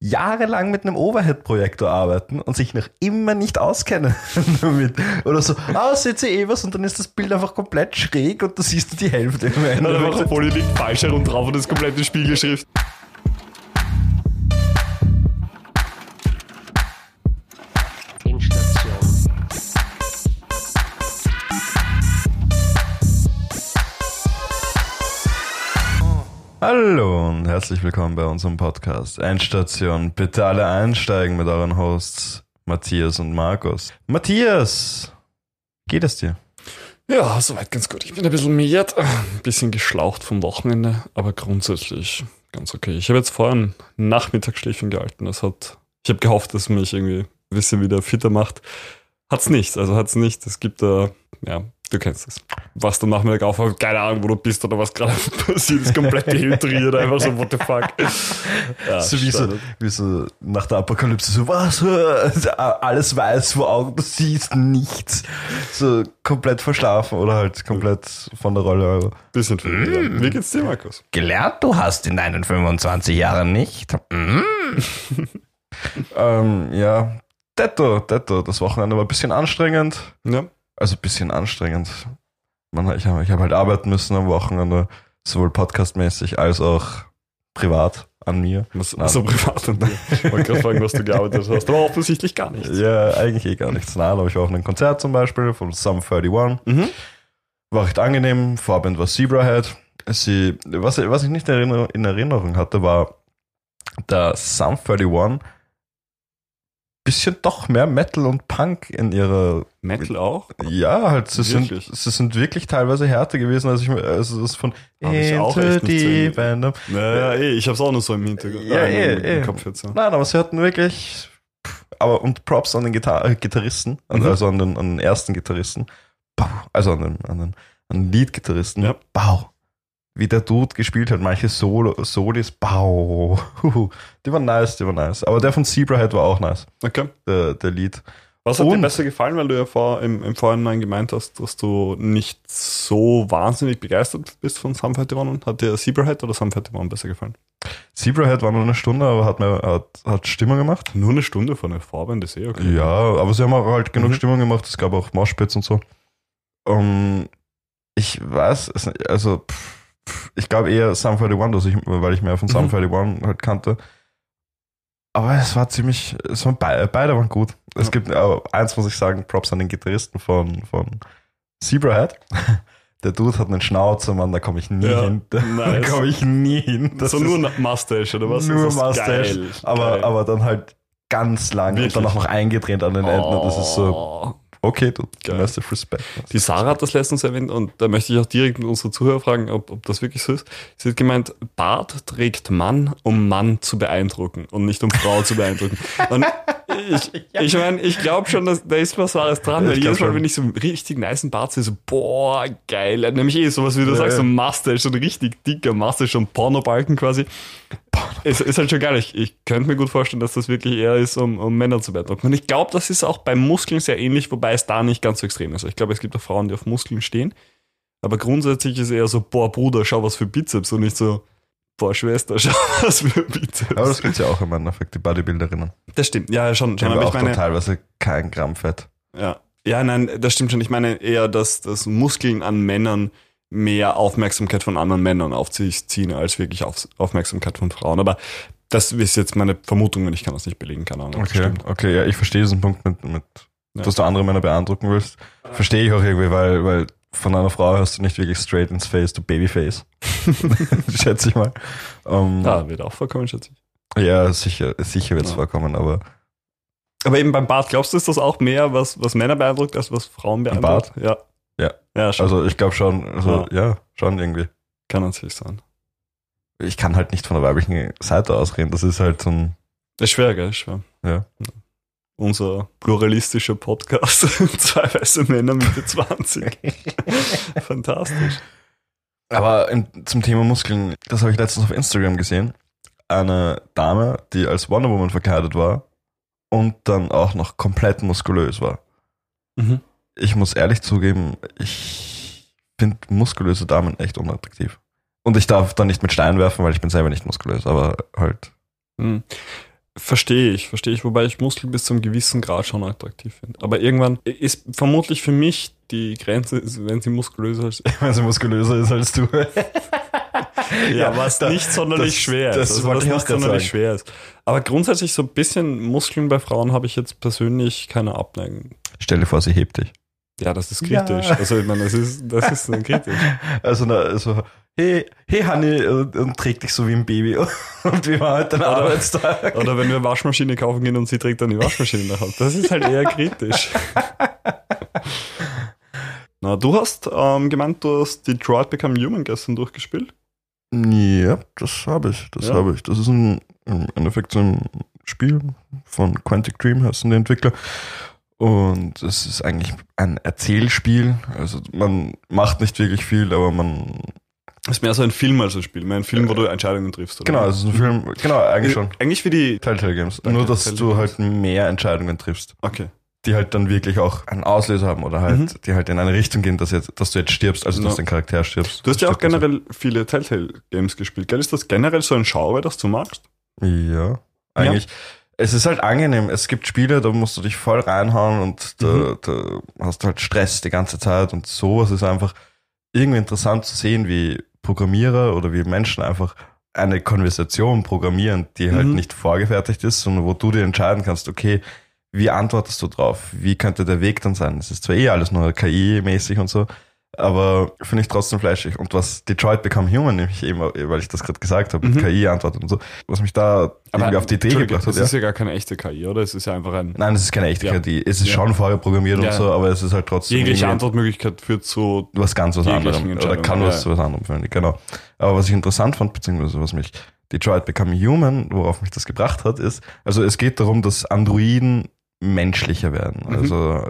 jahrelang mit einem Overhead-Projektor arbeiten und sich noch immer nicht auskennen damit. Oder so, ah, seht ihr eh was und dann ist das Bild einfach komplett schräg und du siehst die Hälfte Ende. einfach liegt falsch herum drauf und das komplette Spiegelschrift. Herzlich willkommen bei unserem Podcast Endstation. Bitte alle einsteigen mit euren Hosts Matthias und Markus. Matthias, geht es dir? Ja, soweit ganz gut. Ich bin ein bisschen miert, ein bisschen geschlaucht vom Wochenende, aber grundsätzlich ganz okay. Ich habe jetzt vorher ein Nachmittagsschläfchen gehalten. Das hat, ich habe gehofft, dass mich irgendwie ein bisschen wieder fitter macht. Hat's nicht, also hat's nicht. Es gibt da, ja, du kennst es. Was du Nachmittag aufhörst, keine Ahnung, wo du bist oder was gerade passiert, ist komplett dehydriert, einfach so, what the fuck. Ja, so wie so, wie so nach der Apokalypse, so was? Alles weiß vor Augen, du siehst nichts. So komplett verschlafen oder halt komplett von der Rolle. Also. Bisschen verwirrend. Wie geht's dir, Markus? Gelernt du hast in deinen 25 Jahren nicht. ähm, ja, Detto, Detto. Das Wochenende war ein bisschen anstrengend. Ja. Also ein bisschen anstrengend. Man, ich habe hab halt arbeiten müssen am Wochenende, sowohl podcastmäßig als auch privat an mir. Was, Nein. so privat an dir. Ich wollte gerade fragen, was du gearbeitet hast, aber offensichtlich gar nichts. Ja, eigentlich eh gar nichts. Nein, aber ich war auf einem Konzert zum Beispiel von Sum 31. Mhm. War recht angenehm. Vorband war Zebrahead. Sie, was, was ich nicht in Erinnerung, in Erinnerung hatte, war, dass Sum 31 bisschen doch mehr Metal und Punk in ihrer Metal auch? Ja, halt, sie sind, Wirklich? sie sind wirklich teilweise härter gewesen, als ich mir, also das von Hab ich auch echt nicht the so. Naja, eh, ich hab's auch noch so im Hintergrund. Ja, äh, eh, im, eh. Kopf jetzt. Ja. Nein, aber sie hatten wirklich, aber und Props an den Gitar äh, Gitarristen, Mhm. also an den, an den ersten Gitarristen, also an den, an den, an den Lead-Gitarristen, Ja. Bau. Wie der Dude gespielt hat, manche Solo, Solis, Bau. Die waren nice, die waren nice. Aber der von Zebrahead war auch nice, Okay. der, der Lied. Was hat dir Und- besser gefallen, weil du ja vor, im, im Vorhinein gemeint hast, dass du nicht so wahnsinnig begeistert bist von Sum 41? Hat dir Zebrahead oder Sum 41 besser gefallen? Zebrahead war nur eine Stunde, aber hat mir, hat, hat Stimmung gemacht. Nur eine Stunde von der Vorband ist eh okay. Ja, aber sie haben auch halt genug Mhm. Stimmung gemacht. Es gab auch Moshpits und so. Um, ich weiß, also pff, ich glaube eher Sum 41, dass ich, weil ich mehr von Sum Mhm. 41 halt kannte. Aber es war ziemlich, es waren beide, beide waren gut. Es Ja. gibt äh, eins, muss ich sagen, Props an den Gitarristen von, von Zebrahead. Der Dude hat einen Schnauzer, Mann, da komme ich nie Ja, hin. Da nice. komme ich nie hin. Das so ist- nur ein Mustache oder was? nur Mustache, geil. aber, Geil. aber dann halt ganz lang Wirklich? und dann auch noch eingedreht an den Enden. Das ist so, Oh. Okay, du, massive respect. Die Sarah hat das letztens erwähnt und da möchte ich auch direkt mit unsere Zuhörer fragen, ob, ob das wirklich so ist. Sie hat gemeint, Bart trägt Mann, um Mann zu beeindrucken und nicht um Frau zu beeindrucken. Und ich, ich meine, ich glaube schon, dass da ist was Wahres dran, weil jedes Mal, schon. wenn ich so einen richtig niceen Bart sehe, so, boah, geil. Nämlich eh sowas, wie du Ja, sagst, so ein Mustache, so ein richtig dicker Mustache, schon Pornobalken quasi. Es ist halt schon geil. Ich, ich könnte mir gut vorstellen, dass das wirklich eher ist, um, um Männer zu beeindrucken. Und ich glaube, das ist auch bei Muskeln sehr ähnlich, wobei es da nicht ganz so extrem ist. Ich glaube, es gibt auch Frauen, die auf Muskeln stehen. Aber grundsätzlich ist eher so, boah, Bruder, schau was für Bizeps und nicht so, boah, Schwester, schau was für Bizeps. Aber das gibt's ja auch im Endeffekt, die Bodybuilderinnen. das stimmt, ja, schon. Schon aber ja ich auch meine, teilweise kein Gramm Fett. ja. ja, nein, das stimmt schon. Ich meine eher, dass, dass Muskeln an Männern mehr Aufmerksamkeit von anderen Männern auf sich ziehen, als wirklich auf, Aufmerksamkeit von Frauen. Aber das ist jetzt meine Vermutung und ich kann das nicht belegen, keine Ahnung. Okay, okay, ja, ich verstehe diesen Punkt mit, mit Ja. dass du andere Männer beeindrucken willst. Verstehe ich auch irgendwie, weil, weil von einer Frau hast du nicht wirklich straight ins Face, du Babyface. Schätze ich mal. Ähm, Ja, wird auch vorkommen, schätze ich. ja, sicher, sicher wird's Ja. vorkommen, aber Aber eben beim Bart, glaubst du, ist das auch mehr, was, was Männer beeindruckt, als was Frauen beeindruckt? Ja. Ja. Ja, schon. also ich glaube schon, also, ja. schon irgendwie. kann natürlich sein. Ich kann halt nicht von der weiblichen Seite ausreden. Das ist halt so ein, Ist schwer, gell? Ist schwer. ja. Unser pluralistischer Podcast. Zwei weiße Männer Mitte 20. Fantastisch. Aber in, zum Thema Muskeln, das habe ich letztens auf Instagram gesehen. Eine Dame, die als Wonder Woman verkleidet war und dann auch noch komplett muskulös war. Mhm. Ich muss ehrlich zugeben, ich finde muskulöse Damen echt unattraktiv. Und ich darf da nicht mit Steinen werfen, weil ich bin selber nicht muskulös, aber halt. Hm. Verstehe ich, verstehe ich, wobei ich Muskeln bis zum gewissen Grad schon attraktiv finde. Aber irgendwann ist vermutlich für mich die Grenze, wenn sie muskulöser ist. Wenn sie muskulöser ist als du. Ja, was da- nicht sonderlich das- schwer ist. das Also, wollte was ich auch nicht sonderlich sagen. schwer ist. Aber grundsätzlich so ein bisschen Muskeln bei Frauen habe ich jetzt persönlich keine Abneigung. Stell dir vor, sie hebt dich. Ja, das ist Ja. kritisch. Also ich meine, das ist, das ist dann kritisch. Also, na, also hey, hey Hanni, und, und trägt dich so wie ein Baby. Und wie war heute dein Oder- Arbeitstag? Oder wenn wir eine Waschmaschine kaufen gehen und sie trägt dann die Waschmaschine nach Hause. Das ist halt eher kritisch. Na, du hast ähm, gemeint, du hast Detroit Become Human gestern durchgespielt. Ja, das habe ich, das Ja. habe ich. Das ist ein, im Endeffekt so ein Spiel von Quantic Dream, heißen die Entwickler. Und es ist eigentlich ein Erzählspiel. Also man macht nicht wirklich viel, aber man. Das ist mehr so ein Film als ein Spiel. Mehr ein Film, wo du Entscheidungen triffst. Oder? Genau, es ist ein Film. Genau, eigentlich schon. Eigentlich wie die. Telltale Games. Danke, Nur, dass Telltale du halt mehr Entscheidungen triffst, Okay. die halt dann wirklich auch einen Auslöser haben oder halt, Mhm. die halt in eine Richtung gehen, dass, jetzt, dass du jetzt stirbst, also dass Ja. dein Charakter stirbst. Du hast ja auch und so. generell viele Telltale-Games gespielt, gell? Ist das generell so ein Genre, das du magst? Ja, eigentlich. Es ist halt angenehm. Es gibt Spiele, da musst du dich voll reinhauen und da, Mhm. da hast du halt Stress die ganze Zeit und sowas ist einfach irgendwie interessant zu sehen, wie Programmierer oder wie Menschen einfach eine Konversation programmieren, die halt Mhm. nicht vorgefertigt ist, sondern wo du dir entscheiden kannst, okay, wie antwortest du drauf? Wie könnte der Weg dann sein? Es ist zwar eh alles nur KI-mäßig und so, aber finde ich trotzdem fleischig. Und was Detroit Become Human, nämlich eben, weil ich das gerade gesagt habe, mit Mhm. KI antwortet und so, was mich da irgendwie auf die Idee gebracht hat. Das Ja. ist ja gar keine echte KI, oder? Es ist ja einfach ein. Nein, es ist keine echte Ja. KI. Es ist Ja. schon vorher programmiert und so, aber es ist halt trotzdem Jegliche Antwortmöglichkeit führt zu. was ganz was anderem. Oder kann was ja. was anderem führen, genau. Aber was ich interessant fand, beziehungsweise was mich Detroit Become Human, worauf mich das gebracht hat, ist, also es geht darum, dass Androiden menschlicher werden. Mhm.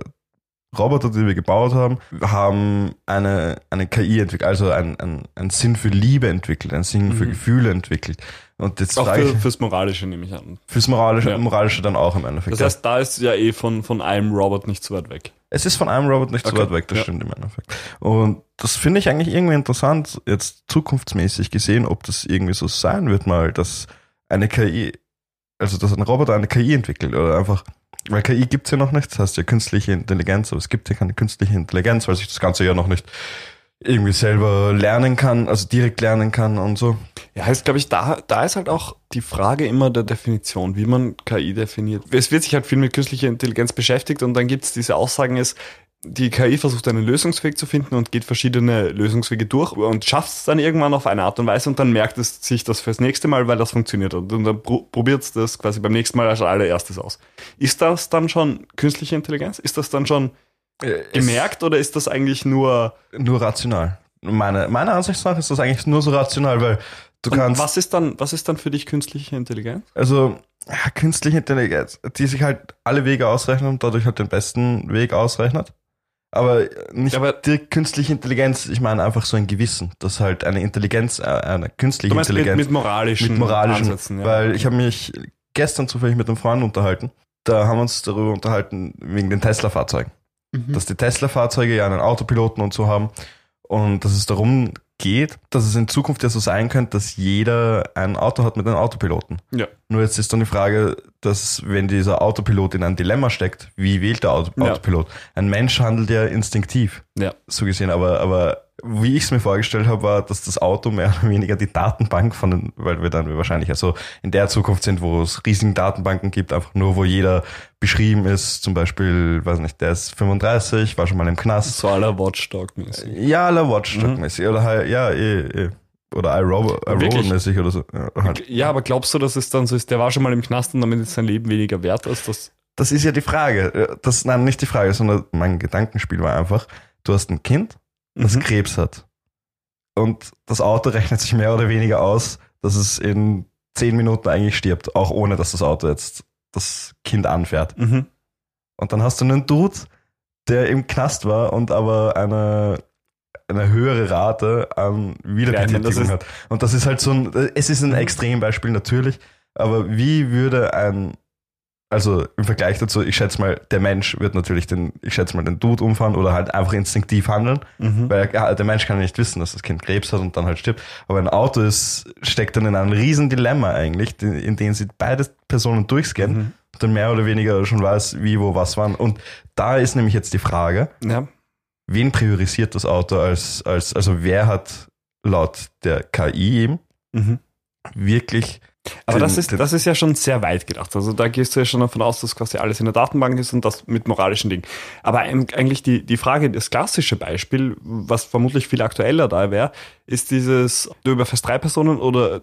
Roboter, die wir gebaut haben, haben eine, eine KI entwickelt, also einen ein, Sinn für Liebe entwickelt, einen Sinn für Mhm. Gefühle entwickelt. Und jetzt Auch für, ich, fürs Moralische nehme ich an. fürs Moralische, Ja. Moralische dann auch im Endeffekt. Das heißt, da ist ja eh von, von einem Robot nicht so weit weg. Es ist von einem Robot nicht so Okay, weit weg, das ja. stimmt im Endeffekt. Und das finde ich eigentlich irgendwie interessant, jetzt zukunftsmäßig gesehen, ob das irgendwie so sein wird mal, dass eine KI, also dass ein Roboter eine KI entwickelt oder einfach, weil KI gibt's ja noch nicht, das heißt ja künstliche Intelligenz, aber es gibt ja keine künstliche Intelligenz, weil sich das Ganze ja noch nicht irgendwie selber lernen kann, also direkt lernen kann und so. Ja, heißt, glaube ich, da, da ist halt auch die Frage immer der Definition, wie man KI definiert. Es wird sich halt viel mit künstlicher Intelligenz beschäftigt und dann gibt es diese Aussagen, ist, die KI versucht einen Lösungsweg zu finden und geht verschiedene Lösungswege durch und schafft es dann irgendwann auf eine Art und Weise und dann merkt es sich das fürs nächste Mal, weil das funktioniert. Und dann pro probiert es das quasi beim nächsten Mal als allererstes aus. Ist das dann schon künstliche Intelligenz? Ist das dann schon gemerkt oder ist das eigentlich nur. Nur rational. Meine, meiner Ansicht nach ist das eigentlich nur so rational, weil du Und kannst. was ist dann, was ist dann für dich künstliche Intelligenz? Also, ja, künstliche Intelligenz, die sich halt alle Wege ausrechnet und dadurch halt den besten Weg ausrechnet. Aber nicht aber- direkt künstliche Intelligenz, ich meine einfach so ein Gewissen, dass halt eine Intelligenz, äh, eine künstliche meinst mit, Intelligenz mit moralischen, mit moralischen, Ansätzen, ja. weil ich habe mich gestern zufällig mit einem Freund unterhalten. Da haben wir uns darüber unterhalten, wegen den Tesla-Fahrzeugen. Mhm. Dass die Tesla-Fahrzeuge ja einen Autopiloten und so haben und dass es darum geht, dass es in Zukunft ja so sein könnte, dass jeder ein Auto hat mit einem Autopiloten. Ja. Nur jetzt ist dann die Frage, dass wenn dieser Autopilot in ein Dilemma steckt, wie wählt der Auto Ja. Autopilot? Ein Mensch handelt ja instinktiv, Ja. so gesehen, aber, aber wie ich es mir vorgestellt habe, war, dass das Auto mehr oder weniger die Datenbank von den, weil wir dann wahrscheinlich also in der Zukunft sind, wo es riesigen Datenbanken gibt, einfach nur, wo jeder beschrieben ist, zum Beispiel, weiß nicht, der ist 35, war schon mal im Knast. So aller Watchdog-mäßig. Ja, aller Watchdog-mäßig, oder halt, ja, eh, eh. Oder iRobot-mäßig oder so. Ja, halt. Ja, aber glaubst du, dass es dann so ist, der war schon mal im Knast und damit ist sein Leben weniger wert als das? Das ist ja die Frage. Das, nein, nicht die Frage, sondern mein Gedankenspiel war einfach, du hast ein Kind, das Mhm. Krebs hat. Und das Auto rechnet sich mehr oder weniger aus, dass es in zehn Minuten eigentlich stirbt, auch ohne dass das Auto jetzt das Kind anfährt. Mhm. Und dann hast du einen Dude, der im Knast war und aber eine, eine höhere Rate an Wiederbetätigung hat. Und das ist halt so ein, es ist ein Extrembeispiel natürlich, aber wie würde ein, also im Vergleich dazu, ich schätze mal, der Mensch wird natürlich den, ich schätze mal, den Dude umfahren oder halt einfach instinktiv handeln, Mhm. weil ja, der Mensch kann ja nicht wissen, dass das Kind Krebs hat und dann halt stirbt. Aber ein Auto ist, steckt dann in einem riesen Dilemma eigentlich, in dem sie beide Personen durchscannen Mhm. und dann mehr oder weniger schon weiß, wie, wo, was wann. Und da ist nämlich jetzt die Frage, Ja. wen priorisiert das Auto als, als, also wer hat laut der KI eben Mhm. wirklich Aber den- das ist, das ist ja schon sehr weit gedacht. Also da gehst du ja schon davon aus, dass quasi alles in der Datenbank ist und das mit moralischen Dingen. Aber eigentlich die, die Frage, das klassische Beispiel, was vermutlich viel aktueller da wäre, ist dieses, du überfährst drei Personen oder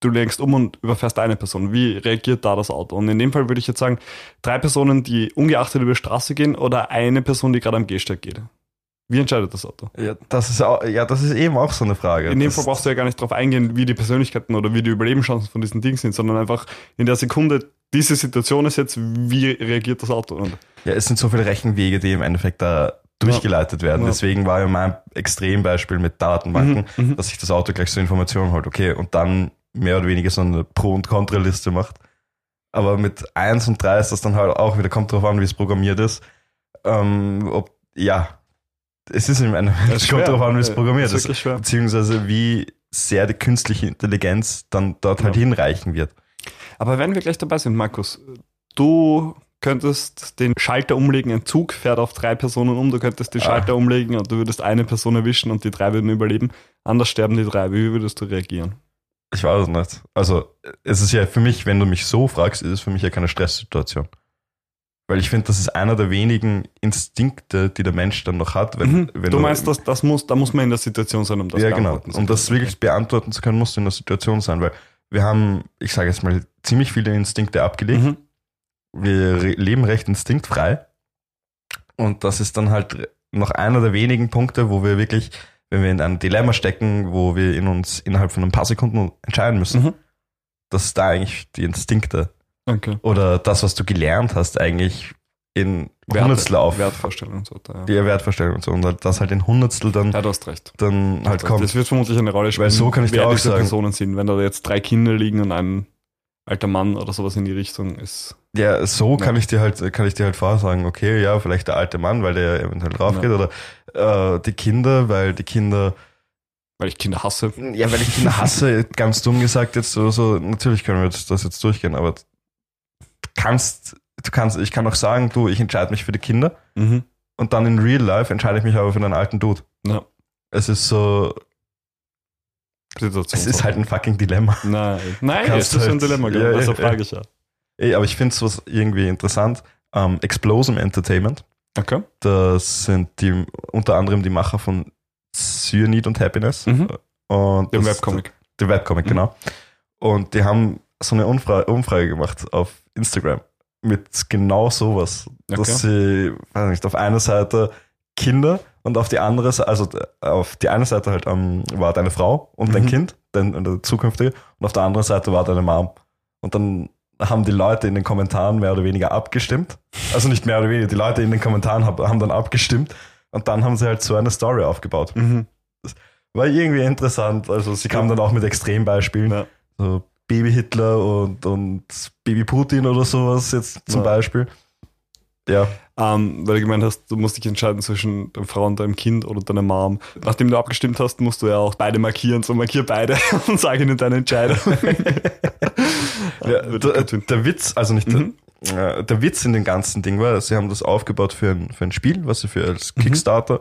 du lenkst um und überfährst eine Person. Wie reagiert da das Auto? Und in dem Fall würde ich jetzt sagen, drei Personen, die ungeachtet über die Straße gehen oder eine Person, die gerade am Gehsteig geht. Wie entscheidet das Auto? ja, das ist auch, ja, das ist eben auch so eine Frage. In dem das, Fall brauchst du ja gar nicht darauf eingehen, wie die Persönlichkeiten oder wie die Überlebenschancen von diesen Dingen sind, sondern einfach in der Sekunde, diese Situation ist jetzt, wie reagiert das Auto? Und Ja, es sind so viele Rechenwege, die im Endeffekt da durchgeleitet werden. Ja. Deswegen war ja mein Extrembeispiel mit Datenbanken, Mhm, mhm. dass sich das Auto gleich so Informationen holt, okay, und dann mehr oder weniger so eine Pro- und Kontraliste macht. Aber mit 1 und 3 ist das dann halt auch wieder, kommt drauf an, wie es programmiert ist. Ähm, ob, ja, es ist im Endeffekt, es kommt drauf an, wie es programmiert ist ist. Beziehungsweise wie sehr die künstliche Intelligenz dann dort halt Ja. hinreichen wird. Aber wenn wir gleich dabei sind, Markus, du könntest den Schalter umlegen, ein Zug fährt auf drei Personen um, du könntest den Ah. Schalter umlegen und du würdest eine Person erwischen und die drei würden überleben. Anders sterben die drei. Wie würdest du reagieren? Ich weiß es nicht. Also, es ist ja für mich, wenn du mich so fragst, ist es für mich ja keine Stresssituation. Weil ich finde, das ist einer der wenigen Instinkte, die der Mensch dann noch hat. Wenn, Mhm. wenn du meinst, das, das muss, da muss man in der Situation sein, um das ja, genau. zu Um das können. wirklich beantworten zu können, musst du in der Situation sein, weil wir haben, ich sage jetzt mal, ziemlich viele Instinkte abgelegt. Mhm. Wir re leben recht instinktfrei. Und das ist dann halt noch einer der wenigen Punkte, wo wir wirklich, wenn wir in einem Dilemma stecken, wo wir in uns innerhalb von ein paar Sekunden entscheiden müssen, Mhm. dass da eigentlich die Instinkte Okay. oder das, was du gelernt hast, eigentlich in Hundertstel auf Wertvorstellung und so. weiter, Ja. die Wertvorstellung und so. Und das halt in Hundertstel dann, ja, du hast recht. dann halt Das kommt. wird vermutlich eine Rolle spielen, Weil so kann ich dir auch diese sagen. Personen sind. Wenn da jetzt drei Kinder liegen und ein alter Mann oder sowas in die Richtung ist. Ja, so Ja. kann ich dir halt, kann ich dir halt vorsagen, okay, ja, vielleicht der alte Mann, weil der eventuell drauf Ja. geht, oder äh, die Kinder, weil die Kinder, Weil ich Kinder hasse. ja, weil ich Kinder hasse, ganz dumm gesagt jetzt so, so, natürlich können wir das, das jetzt durchgehen, aber kannst, du kannst, ich kann auch sagen, du, ich entscheide mich für die Kinder Mhm. und dann in real life entscheide ich mich aber für einen alten Dude. Ja. Es ist so, Situation. es ist halt ein fucking Dilemma. Nein, nein, es ist ein halt- Dilemma, ja, genau. ja, deshalb ja. frage ich ja. Ey, aber ich finde sowas irgendwie interessant. Ähm, Explosive Entertainment, Okay. das sind die, unter anderem die Macher von Cyanide und Happiness. Mhm. Und Dem das- Webcomic. Der Webcomic, Mhm. genau. Und die haben so eine Umfrage, Umfrage gemacht auf Instagram mit genau sowas. Okay. Dass sie, weiß nicht, auf einer Seite Kinder und auf die andere Seite, also auf die eine Seite halt ähm, war deine Frau und dein Mhm. Kind, dein der zukünftige, und auf der anderen Seite war deine Mom. Und dann haben die Leute in den Kommentaren mehr oder weniger abgestimmt. Also nicht mehr oder weniger, die Leute in den Kommentaren hab, haben dann abgestimmt und dann haben sie halt so eine Story aufgebaut. Mhm. War irgendwie interessant. Also sie kam dann auch mit Extrembeispielen. Ja. So Baby Hitler und, und Baby Putin oder sowas jetzt zum Ja. Beispiel. Ja, Ähm, weil du gemeint hast, du musst dich entscheiden zwischen deiner Frau und deinem Kind oder deiner Mom. Nachdem du abgestimmt hast, musst du ja auch beide markieren. So markier beide und sag ihnen deine Entscheidung. ja der, der Witz, also nicht Mhm. der, äh, der Witz in dem ganzen Ding war, sie haben das aufgebaut für ein, für ein Spiel, was sie für als Mhm. Kickstarter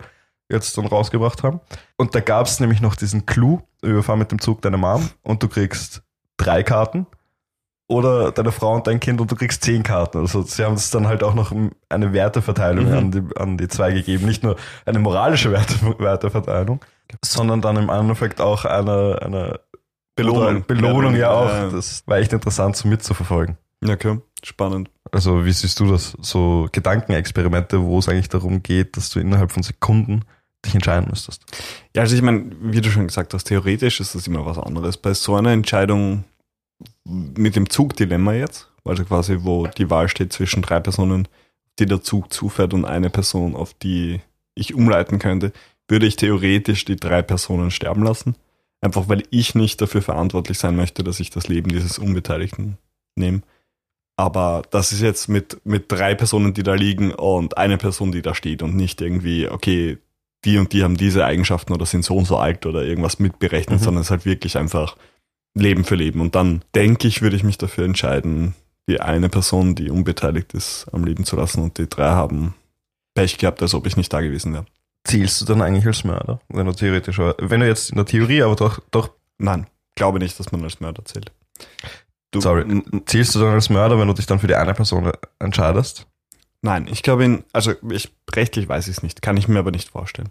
jetzt dann rausgebracht haben. Und da gab es nämlich noch diesen Clou, überfahr mit dem Zug deine Mom und du kriegst drei Karten. Oder deine Frau und dein Kind und du kriegst zehn Karten. Also sie haben es dann halt auch noch eine Werteverteilung Mhm. an, die, an die zwei gegeben. Nicht nur eine moralische Werte, Werteverteilung, sondern dann im Endeffekt auch eine, eine Belohnung. Belohnung ja auch. Ja. Das war echt interessant so mitzuverfolgen. Ja, okay. Spannend. Also wie siehst du das? So Gedankenexperimente, wo es eigentlich darum geht, dass du innerhalb von Sekunden dich entscheiden müsstest. Ja, also ich meine, wie du schon gesagt hast, theoretisch ist das immer was anderes. Bei so einer Entscheidung mit dem Zugdilemma jetzt, also quasi, wo die Wahl steht zwischen drei Personen, die der Zug zufährt und eine Person, auf die ich umleiten könnte, würde ich theoretisch die drei Personen sterben lassen. Einfach weil ich nicht dafür verantwortlich sein möchte, dass ich das Leben dieses Unbeteiligten nehme. Aber das ist jetzt mit, mit drei Personen, die da liegen und eine Person, die da steht und nicht irgendwie, okay, die und die haben diese Eigenschaften oder sind so und so alt oder irgendwas mitberechnet, Mhm. sondern es ist halt wirklich einfach Leben für Leben. Und dann denke ich, würde ich mich dafür entscheiden, die eine Person, die unbeteiligt ist, am Leben zu lassen und die drei haben Pech gehabt, als ob ich nicht da gewesen wäre. Zielst du dann eigentlich als Mörder? Wenn du theoretisch, wenn du jetzt in der Theorie, aber doch, doch, Nein, glaube nicht, dass man als Mörder zählt. Du, sorry, zielst du dann als Mörder, wenn du dich dann für die eine Person entscheidest? Nein, ich glaube, also ich, rechtlich weiß ich es nicht, kann ich mir aber nicht vorstellen.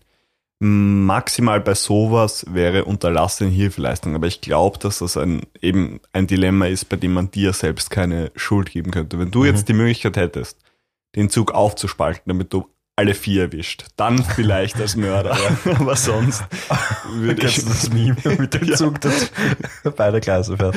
Maximal bei sowas wäre unterlassene Hilfeleistung, aber ich glaube, dass das ein, eben ein Dilemma ist, bei dem man dir selbst keine Schuld geben könnte. Wenn du Mhm. jetzt die Möglichkeit hättest, den Zug aufzuspalten, damit du alle vier erwischt, dann vielleicht als Mörder, aber sonst würde ich, das Meme mit dem. Zug, das beide Gleise fährt?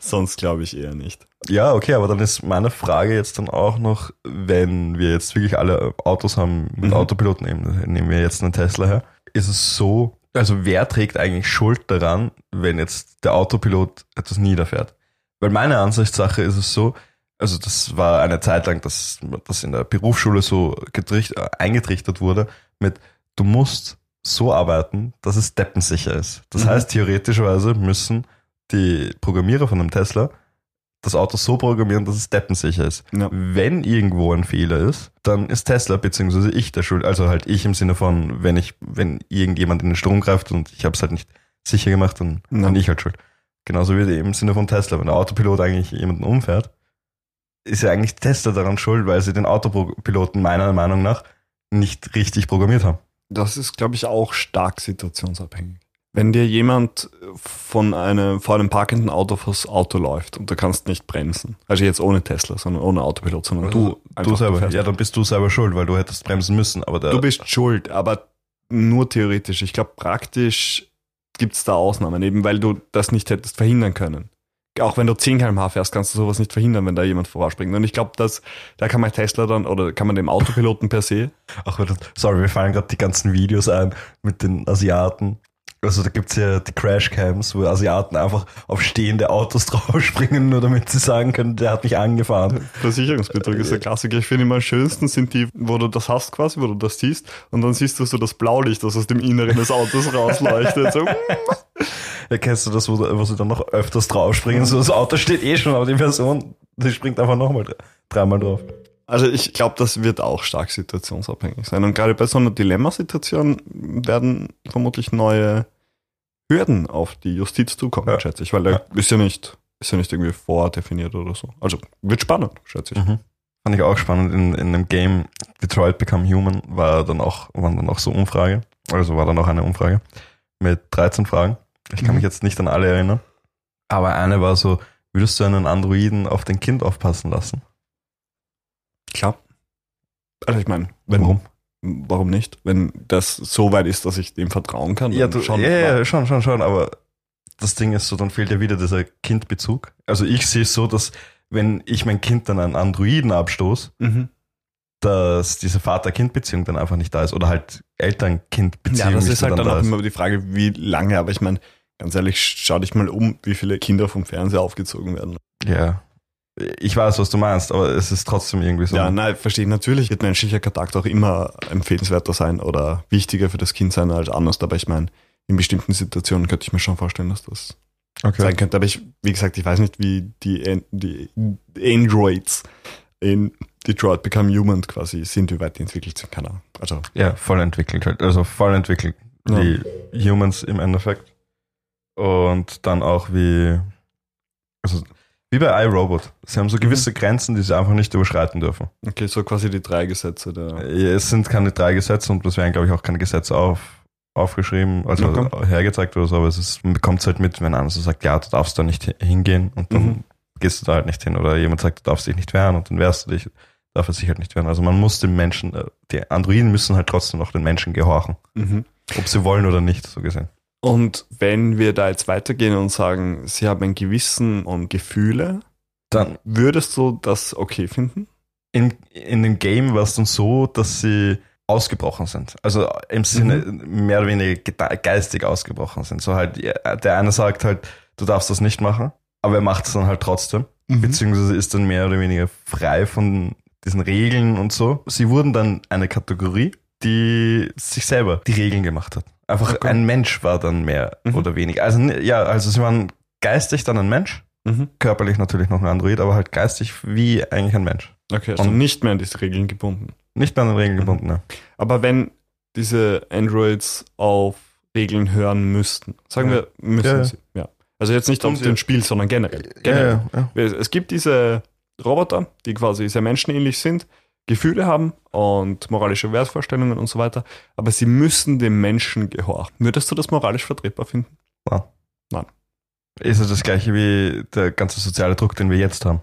sonst glaube ich eher nicht. Ja, okay, aber dann ist meine Frage jetzt dann auch noch, wenn wir jetzt wirklich alle Autos haben mit Mhm. Autopiloten, nehmen, nehmen wir jetzt einen Tesla her, ist es so, also wer trägt eigentlich Schuld daran, wenn jetzt der Autopilot etwas niederfährt? Weil meine Ansichtssache ist es so, also das war eine Zeit lang, dass das in der Berufsschule so getricht, äh, eingetrichtert wurde mit, du musst so arbeiten, dass es deppensicher ist. Das Mhm. heißt, theoretischerweise müssen die Programmierer von einem Tesla das Auto so programmieren, dass es deppensicher ist. Ja. Wenn irgendwo ein Fehler ist, dann ist Tesla beziehungsweise ich der Schuld. Also halt ich im Sinne von, wenn ich, wenn irgendjemand in den Strom greift und ich habe es halt nicht sicher gemacht, dann Ja. bin ich halt schuld. Genauso wie im Sinne von Tesla. Wenn der Autopilot eigentlich jemanden umfährt, ist ja eigentlich Tesla daran schuld, weil sie den Autopiloten meiner Meinung nach nicht richtig programmiert haben. Das ist, glaube ich, auch stark situationsabhängig. Wenn dir jemand von einem, vor einem parkenden Auto vors Auto läuft und du kannst nicht bremsen, also jetzt ohne Tesla, sondern ohne Autopilot, sondern du, du selber. ja, dann bist du selber schuld, weil du hättest bremsen müssen. Aber du bist schuld, aber nur theoretisch. Ich glaube, praktisch gibt es da Ausnahmen, eben weil du das nicht hättest verhindern können. Auch wenn du 10 km/h fährst, kannst du sowas nicht verhindern, wenn da jemand vorausspringt. Und ich glaube, dass da kann man Tesla dann oder kann man dem Autopiloten per se Ach, sorry, mir fallen gerade die ganzen Videos ein mit den Asiaten. Also da gibt's ja die Crashcams, wo Asiaten einfach auf stehende Autos draufspringen, nur damit sie sagen können, der hat mich angefahren. Versicherungsbetrug ist der Klassiker. Ich finde immer am schönsten sind die, wo du das hast quasi, wo du das siehst und dann siehst du so das Blaulicht, das aus dem Inneren des Autos rausleuchtet. So. Ja, kennst du das, wo, wo sie dann noch öfters draufspringen? So, das Auto steht eh schon, aber die Person, die springt einfach nochmal dreimal drauf. Also ich glaube, das wird auch stark situationsabhängig sein. Und gerade bei so einer Dilemmasituation werden vermutlich neue Hürden auf die Justiz zukommen, Ja. schätze ich, weil da Ja. ist ja nicht, ist ja nicht irgendwie vordefiniert oder so. Also wird spannend, schätze ich. Mhm. Fand ich auch spannend. In, in dem Game Detroit Become Human war dann auch, waren dann auch so Umfrage. Also war dann auch eine Umfrage mit 13 Fragen. Ich kann Mhm. mich jetzt nicht an alle erinnern. Aber eine war so, würdest du einen Androiden auf dein Kind aufpassen lassen? Klar. Also ich meine, wenn Warum? Warum nicht? Wenn das so weit ist, dass ich dem vertrauen kann. Ja, du, schon. ja, ja, schon, schon, schon, aber das Ding ist so, dann fehlt ja wieder dieser Kindbezug. Also ich sehe es so, dass wenn ich mein Kind dann an Androiden abstoße, Mhm. Dass diese Vater-Kind-Beziehung dann einfach nicht da ist oder halt Eltern-Kind-Beziehung Ja, das ist halt dann dann da auch ist. immer die Frage, wie lange, aber ich meine, ganz ehrlich, schau dich mal um, wie viele Kinder vom Fernseher aufgezogen werden. Ja. Ich weiß, was du meinst, aber es ist trotzdem irgendwie so. Ja, nein, verstehe ich. Natürlich wird menschlicher Kontakt auch immer empfehlenswerter sein oder wichtiger für das Kind sein als anders, aber ich meine, in bestimmten Situationen könnte ich mir schon vorstellen, dass das okay. sein könnte. Aber ich, wie gesagt, ich weiß nicht, wie die, die Androids in Detroit Become Human quasi sind, wie weit die entwickelt sind, keine Ahnung. Also, Ja, voll entwickelt halt. Also voll entwickelt. Ja. Wie Humans im Endeffekt. Und dann auch wie, also wie bei iRobot. Sie haben so gewisse Grenzen, die sie einfach nicht überschreiten dürfen. okay, so quasi die drei Gesetze der. Es sind keine drei Gesetze und es werden, glaube ich, auch keine Gesetze auf, aufgeschrieben, also Okay. hergezeigt oder so, aber es ist, man bekommt es halt mit, wenn einer so sagt, ja, du darfst da nicht hi- hingehen und dann Mhm. gehst du da halt nicht hin. Oder jemand sagt, du darfst dich nicht wehren und dann wehrst du dich, darf er sich halt nicht wehren. Also man muss den Menschen, äh, die Androiden müssen halt trotzdem noch den Menschen gehorchen. Mhm. Ob sie wollen oder nicht, so gesehen. Und wenn wir da jetzt weitergehen und sagen, sie haben ein Gewissen und Gefühle, Dann würdest du das okay finden? in, in dem Game war es dann so, dass sie ausgebrochen sind. Also im Sinne mehr oder weniger geistig ausgebrochen sind. So halt, der eine sagt halt, du darfst das nicht machen, aber er macht es dann halt trotzdem. beziehungsweise ist dann mehr oder weniger frei von diesen Regeln und so. Sie wurden dann eine Kategorie, die sich selber die Regeln gemacht hat. Einfach Okay. ein Mensch war dann mehr Mhm. oder weniger. Also ja, also sie waren geistig dann ein Mensch, Mhm. körperlich natürlich noch ein Android, aber halt geistig wie eigentlich ein Mensch. Okay, also Und- nicht mehr an diese Regeln gebunden. Nicht mehr an den Regeln Mhm. gebunden, ne? Aber wenn diese Androids auf Regeln hören müssten, sagen Ja. wir, müssen Ja, ja. sie. Ja. Also jetzt nicht auf dem Spiel, sondern generell. Ja, generell. ja, ja. Es gibt diese Roboter, die quasi sehr menschenähnlich sind, Gefühle haben und moralische Wertvorstellungen und so weiter, aber sie müssen dem Menschen gehorchen. Würdest du das moralisch vertretbar finden? Ist ja das gleiche wie der ganze soziale Druck, den wir jetzt haben.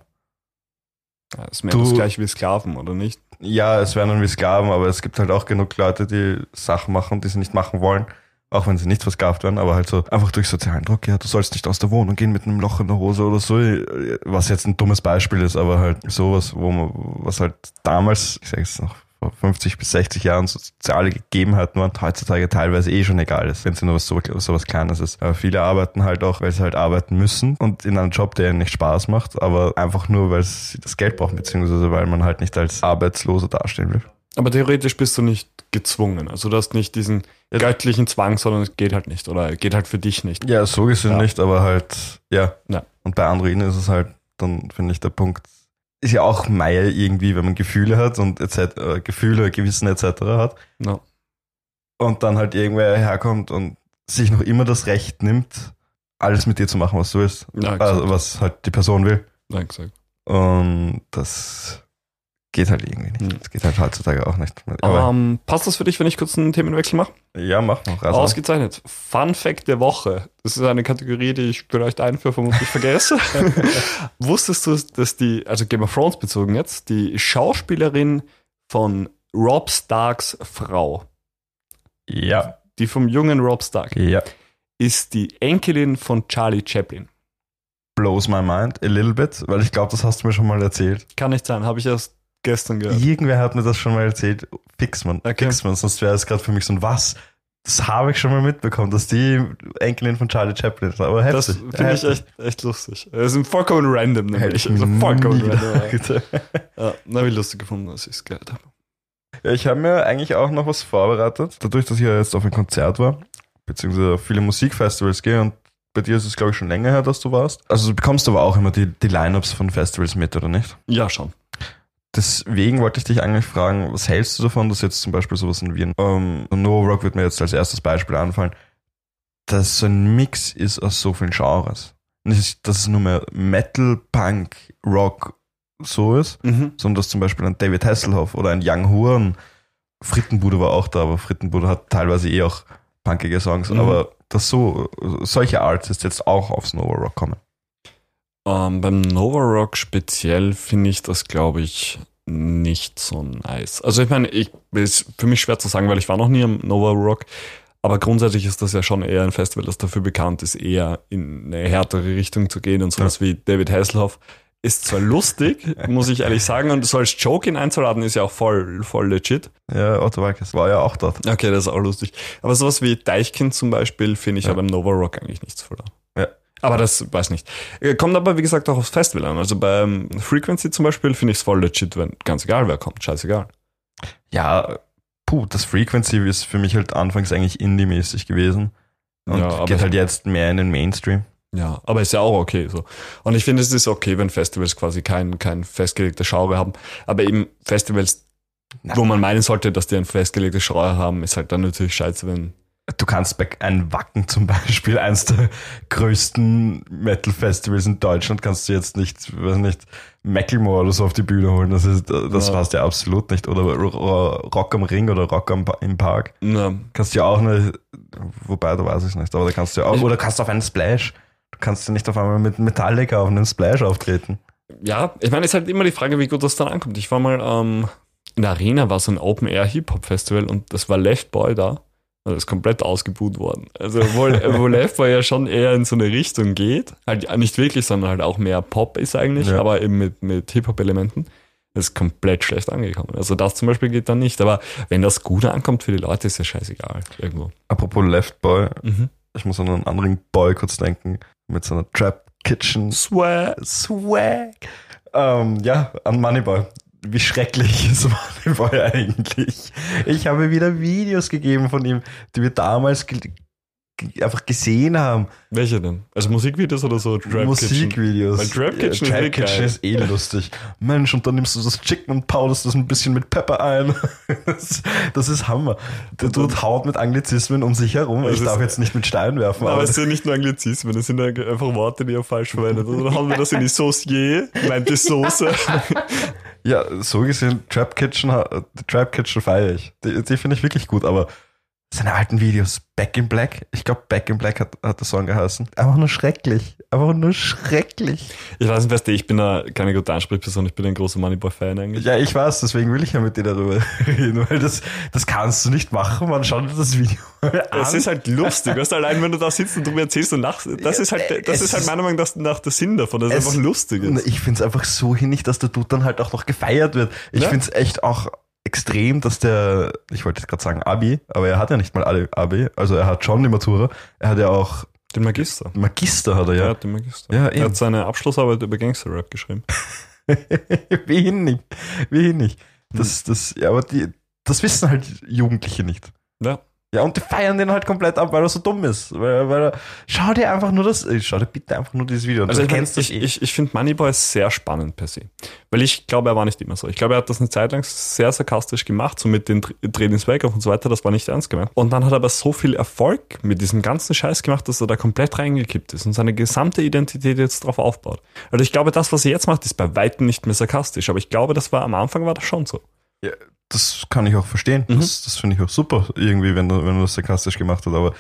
Ja, mehr Du- das gleiche wie Sklaven, oder nicht? Ja, es werden dann wie Sklaven, aber es gibt halt auch genug Leute, die Sachen machen, die sie nicht machen wollen. Auch wenn sie nicht versklavt werden, aber halt so einfach durch sozialen Druck, ja, du sollst nicht aus der Wohnung gehen mit einem Loch in der Hose oder so, was jetzt ein dummes Beispiel ist, aber halt sowas, wo man, was halt damals, ich sag jetzt noch vor 50 bis 60 Jahren soziale Gegebenheiten waren, heutzutage teilweise eh schon egal ist, wenn es nur was so, so was Kleines ist. Aber viele arbeiten halt auch, weil sie halt arbeiten müssen und in einem Job, der ihnen nicht Spaß macht, aber einfach nur, weil sie das Geld brauchen, beziehungsweise weil man halt nicht als Arbeitsloser dastehen will. Aber theoretisch bist du nicht gezwungen. Also du hast nicht diesen göttlichen Zwang, sondern es geht halt nicht. Oder geht halt für dich nicht. Ja, so gesehen Ja. nicht, aber halt, ja. Ja. Und bei Androiden ist es halt, dann finde ich der Punkt, ist ja auch Meier irgendwie, wenn man Gefühle hat und etc., äh, Gefühle, Gewissen etc. hat No. und dann halt irgendwer herkommt und sich noch immer das Recht nimmt, alles mit dir zu machen, was du willst. Ja, also, was halt die Person will. Ja, exakt. Und das geht halt irgendwie nicht. Hm. Das geht halt heutzutage auch nicht. Aber Ähm, passt das für dich, wenn ich kurz einen Themenwechsel mache? ja, mach noch. Also, Ausgezeichnet. Fun Fact der Woche. Das ist eine Kategorie, die ich vielleicht einführe, vermutlich vergesse. Wusstest du, dass die, also Game of Thrones bezogen jetzt, die Schauspielerin von Rob Starks Frau, ja, die vom jungen Rob Stark, ja. ist die Enkelin von Charlie Chaplin. Blows my mind a little bit, weil ich glaube, das hast du mir schon mal erzählt. Kann nicht sein, habe ich erst gestern gehört. Irgendwer hat mir das schon mal erzählt. Fix man, Okay. fix man, sonst wäre es gerade für mich so ein Was. Das habe ich schon mal mitbekommen, dass die Enkelin von Charlie Chaplin ist. Aber Das heftig. finde ich echt, echt lustig. Das ist vollkommen random, Hätte nämlich. ich Also vollkommen random. Ja, na, wie lustig gefunden, dass ich es gehört habe. Ja, ich habe mir eigentlich auch noch was vorbereitet. Dadurch, dass ich ja jetzt auf ein Konzert war, beziehungsweise auf viele Musikfestivals gehe und bei dir ist es, glaube ich, schon länger her, dass du warst. Also du bekommst aber auch immer die, die Lineups von Festivals mit, oder nicht? Ja, schon. Deswegen wollte ich dich eigentlich fragen, was hältst du davon, dass jetzt zum Beispiel sowas in Wien, ähm, No Rock wird mir jetzt als erstes Beispiel anfallen, dass so ein Mix ist aus so vielen Genres. Nicht, dass es nur mehr Metal, Punk, Rock so ist, Mhm. sondern dass zum Beispiel ein David Hasselhoff oder ein Young Horn, Frittenbude war auch da, aber Frittenbude hat teilweise eh auch punkige Songs, Mhm. aber dass so, solche Artists jetzt auch aufs Nova Rock kommen. Ähm, beim Nova Rock speziell finde ich das, glaube ich, nicht so nice. Also ich meine, ich ist für mich schwer zu sagen, weil ich war noch nie am Nova Rock. Aber grundsätzlich ist das ja schon eher ein Festival, das dafür bekannt ist, eher in eine härtere Richtung zu gehen und sowas wie David Hasselhoff. Ist zwar lustig, muss ich ehrlich sagen, und so als Joke ihn einzuladen, ist ja auch voll, voll legit. Ja, Otto Walkes war ja auch dort. Okay, das ist auch lustig. Aber sowas wie Deichkind zum Beispiel finde ich Ja. ja. beim Nova Rock eigentlich nichts voller. Ja. Aber das weiß nicht. Äh, Kommt aber, wie gesagt, auch aufs Festival an. Also beim Frequency zum Beispiel finde ich es voll legit, wenn ganz egal wer kommt, scheißegal. Ja, puh, das Frequency ist für mich halt anfangs eigentlich Indie-mäßig gewesen. Und Ja, geht halt jetzt mehr in den Mainstream. Ja, aber ist ja auch okay so. Und ich finde, es ist okay, wenn Festivals quasi kein, kein festgelegtes Genre haben. Aber eben Festivals, Na. wo man meinen sollte, dass die ein festgelegtes Genre haben, ist halt dann natürlich scheiße, wenn. Du kannst bei ein Wacken zum Beispiel, eins der größten Metal-Festivals in Deutschland, kannst du jetzt nicht, weiß nicht, Macklemore oder so auf die Bühne holen. Das ist, das Ja. passt ja absolut nicht. Oder Ro- Ro- Rock am Ring oder Rock am, im Park. Na, Kannst du ja auch nicht, wobei, da weiß ich nicht, aber da kannst du ja auch, oder kannst auf einen Splash. Du kannst ja nicht auf einmal mit Metallica auf einen Splash auftreten. ja, ich meine, es ist halt immer die Frage, wie gut das dann ankommt. Ich war mal ähm, in der Arena, war so ein Open-Air-Hip-Hop-Festival und das war Left Boy da. Das ist komplett ausgebuht worden. Also, obwohl, wo Left Boy ja schon eher in so eine Richtung geht, halt nicht wirklich, sondern halt auch mehr Pop ist eigentlich, Ja. aber eben mit, mit Hip-Hop-Elementen, ist komplett schlecht angekommen. Also, das zum Beispiel geht dann nicht. Aber wenn das gut ankommt für die Leute, ist ja scheißegal. Irgendwo. Apropos Left Boy, Mhm. ich muss an einen anderen Boy kurz denken, mit so einer Trap Kitchen Swag. Swag. Ähm, ja, an Moneyboy. Wie schrecklich ist Moneyboy eigentlich? Ich habe wieder Videos gegeben von ihm, die wir damals einfach gesehen haben. Welche denn? Also Musikvideos oder so? Trap Musikvideos. Weil Trap Kitchen ja, ist Trap eh Kitchen ist eh lustig. Mensch, und dann nimmst du das Chicken und powderst das ein bisschen mit Pepper ein. Das, das ist Hammer. Der Dude haut mit Anglizismen um sich herum. Ich darf jetzt nicht mit Stein werfen, Aber aber es sind nicht nur Anglizismen, das sind einfach Worte, die er falsch verwendet. Also dann haben wir das in die Saucier, meint die Soße. Ja, so gesehen, Trap Kitchen, Trap Kitchen feiere ich. Die, die finde ich wirklich gut, aber seine alten Videos, Back in Black, ich glaube Back in Black hat, hat der Song geheißen. Einfach nur schrecklich. Einfach nur schrecklich. Ich weiß nicht, weißt du, ich bin da keine gute Ansprechperson, ich bin ein großer Moneyboy-Fan eigentlich. Ja, ich weiß, deswegen will ich ja mit dir darüber reden, weil das, das kannst du nicht machen, man schaut dir das Video an. Es ist halt lustig, weißt du, allein wenn du da sitzt und drüber erzählst und lachst, das Ja, ist halt, das es ist halt meiner Meinung nach, nach der Sinn davon, dass es Es- einfach lustig ist. Ich finde es einfach so hinnig, dass der Dude dann halt auch noch gefeiert wird. Ich Ja. finde es echt auch extrem, dass der, ich wollte jetzt gerade sagen Abi, aber er hat ja nicht mal alle Abi, also er hat schon die Matura, er hat ja auch Den Magister. Magister hat er Ja, ja. den Magister. Ja, er eben. hat seine Abschlussarbeit über Gangster-Rap geschrieben. Wie hinnig, wie hinnig. Das, das, ja, aber die, das wissen halt Jugendliche nicht. Ja. Ja, und die feiern den halt komplett ab, weil er so dumm ist. Weil, weil er, schau dir einfach nur das, schau dir bitte einfach nur dieses Video an. Also Du ich, kennst das ich, eh. ich, ich finde Moneyboy sehr spannend per se. Weil ich glaube, er war nicht immer so. Ich glaube, er hat das eine Zeit lang sehr sarkastisch gemacht, so mit den Drehen ins Wake und so weiter, das war nicht ernst gemeint. Und dann hat er aber so viel Erfolg mit diesem ganzen Scheiß gemacht, dass er da komplett reingekippt ist und seine gesamte Identität jetzt drauf aufbaut. Also ich glaube, das, was er jetzt macht, ist bei Weitem nicht mehr sarkastisch, aber ich glaube, das war am Anfang war das schon so. Ja, das kann ich auch verstehen. Mhm. Das, das finde ich auch super, irgendwie, wenn du, wenn du das sarkastisch gemacht hast. Aber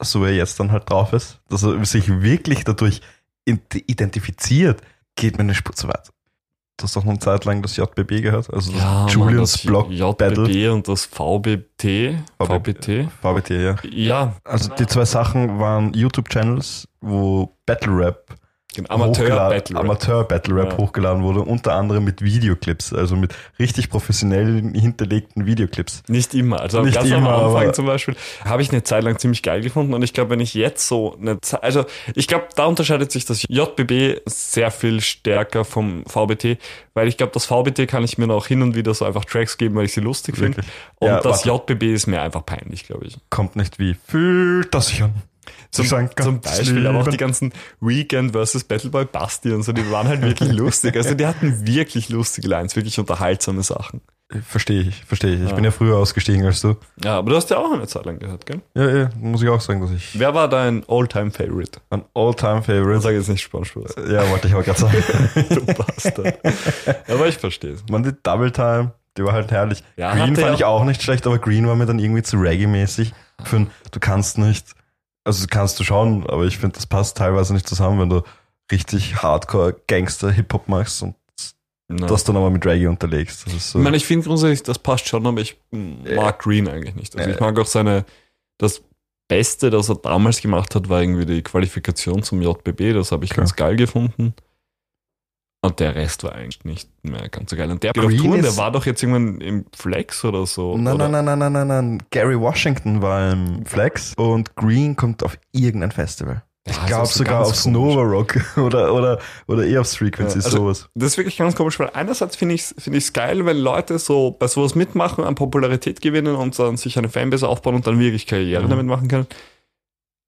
so wie er jetzt dann halt drauf ist, dass er sich wirklich dadurch identifiziert, geht mir eine Spur zu weit. Du hast doch noch eine Zeit lang das JBB gehört, also das Julians das Block JBB Battle. und das VBT. VBT. VBT, ja. Ja, Also die zwei Sachen waren YouTube-Channels, wo Battle Rap Amateur hochgeladen- Battle Rap. Amateur Ja. hochgeladen wurde, unter anderem mit Videoclips, also mit richtig professionell hinterlegten Videoclips. Nicht immer. Also Nicht ganz immer, am Anfang zum Beispiel habe ich eine Zeit lang ziemlich geil gefunden und ich glaube, wenn ich jetzt so eine Zeit, also ich glaube, da unterscheidet sich das JBB sehr viel stärker vom VBT, weil ich glaube, das VBT kann ich mir noch hin und wieder so einfach Tracks geben, weil ich sie lustig finde. Und Ja, das warte. JBB ist mir einfach peinlich, glaube ich. Kommt nicht wie, fühlt das sich an. Zum, zum Beispiel, aber auch die ganzen Weekend versus Battleboy Basti und so, die waren halt wirklich lustig. Also die hatten wirklich lustige Lines, wirklich unterhaltsame Sachen. Verstehe ich, verstehe ich. Ich Ja. bin ja früher ausgestiegen als du. Ja, aber du hast ja auch eine Zeit lang gehört, gell? Ja, ja, muss ich auch sagen, dass ich Wer war dein All-Time-Favorite? ein All-Time-Favorite. Sag jetzt nicht Spongebob. Ja, wollte ich auch gerade sagen. Du Bastard. Aber ich verstehe es. Man, die Double Time, die war halt herrlich. Ja, Green fand ich auch nicht schlecht, aber Green war mir dann irgendwie zu Reggae-mäßig. Für ein, du kannst nicht, also kannst du schon, aber ich finde, das passt teilweise nicht zusammen, wenn du richtig Hardcore-Gangster-Hip-Hop machst und Ja. das dann aber mit Reggae unterlegst. Das ist so. ich meine, ich finde grundsätzlich, das passt schon, aber ich mag Green eigentlich nicht. Also Äh. ich mag auch seine, das Beste, das er damals gemacht hat, war irgendwie die Qualifikation zum JBB. Das habe ich Klar. ganz geil gefunden. Und der Rest war eigentlich nicht mehr ganz so geil. Und der, Green Touren, der war doch jetzt irgendwann im Flex oder so. Nein, oder? nein, nein, nein, nein, nein, nein. Gary Washington war im Flex und Green kommt auf irgendein Festival. Ich glaube sogar aufs komisch. Nova Rock oder, oder, oder eher aufs Frequency, Ja, also- sowas. Das ist wirklich ganz komisch, weil einerseits finde ich es find ich's geil, wenn Leute so bei sowas mitmachen, an Popularität gewinnen und dann sich eine Fanbase aufbauen und dann wirklich Karriere Mhm. damit machen können.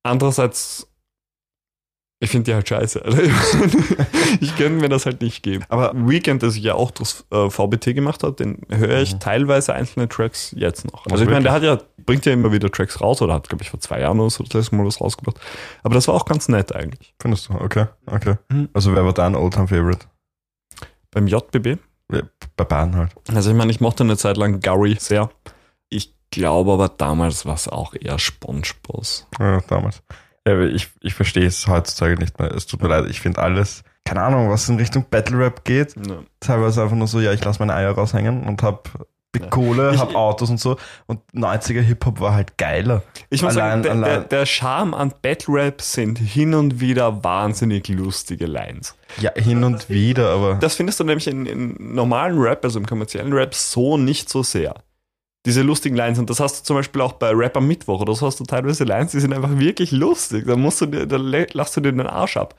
Andererseits, ich finde die halt scheiße. Also, ich könnte mir das halt nicht geben. Aber Weekend, das ja auch das äh, VBT gemacht hat, den höre ich Mhm. teilweise einzelne Tracks jetzt noch. Also Also ich meine, der hat ja, bringt ja immer wieder Tracks raus oder hat, glaube ich, vor zwei Jahren oder so das letzte Mal was rausgebracht. Aber das war auch ganz nett eigentlich. findest du? Okay, okay. Mhm. Also wer war dein All-Time-Favorite? Beim JBB Ja, Bei Bahn halt. Also ich meine, ich mochte eine Zeit lang Gary sehr. Ich glaube aber damals war es auch eher Spongebob. Ja, damals. Ja, aber ich, ich verstehe es heutzutage nicht mehr. Es tut mir leid. Ich finde alles, keine Ahnung, was in Richtung Battle Rap geht, Ja. teilweise einfach nur so, ja, ich lasse meine Eier raushängen und hab Big Ja. Kohle, Ich- hab Autos und so. Und 90er Hip-Hop war halt geiler. Ich muss Allein- sagen, der, der, der Charme an Battle Rap sind hin und wieder wahnsinnig lustige Lines. Ja, hin und wieder, aber Das findest du nämlich in, in normalen Rap, also im kommerziellen Rap, so nicht so sehr. Diese lustigen Lines. Und das hast du zum Beispiel auch bei Rap am Mittwoch oder so hast du teilweise Lines, die sind einfach wirklich lustig. Da musst du dir, da lass du dir den Arsch ab.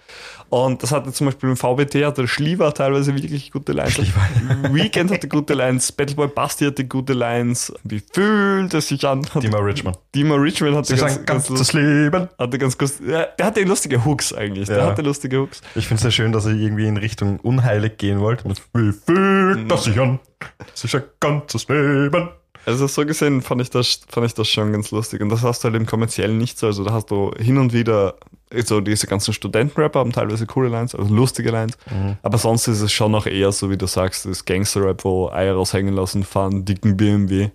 Und das hatte zum Beispiel im VBT hatte Schliever teilweise wirklich gute Lines. Weekend hatte gute Lines, Battleboy Basti hatte gute Lines. Wie fühlt es sich an? Dima Richmond. Dima Richmond hatte Sie sagen, ganz das Leben. hatte ganz kurz, ja, der hatte lustige Hooks eigentlich. Der Ja. hatte lustige Hooks. Ich finde es sehr schön, dass er irgendwie in Richtung unheilig gehen wollte. Mit, Wie fühlt das sich an? Das ist ein ganzes Leben. Also so gesehen fand ich das, fand ich das schon ganz lustig. Und das hast du halt im kommerziellen nicht so. Also da hast du hin und wieder so diese ganzen Studentenrapper haben teilweise coole Lines, also lustige Lines. Aber sonst ist es schon noch eher so, wie du sagst, das Gangster-Rap, wo Eier raushängen lassen, fahren, dicken BMW.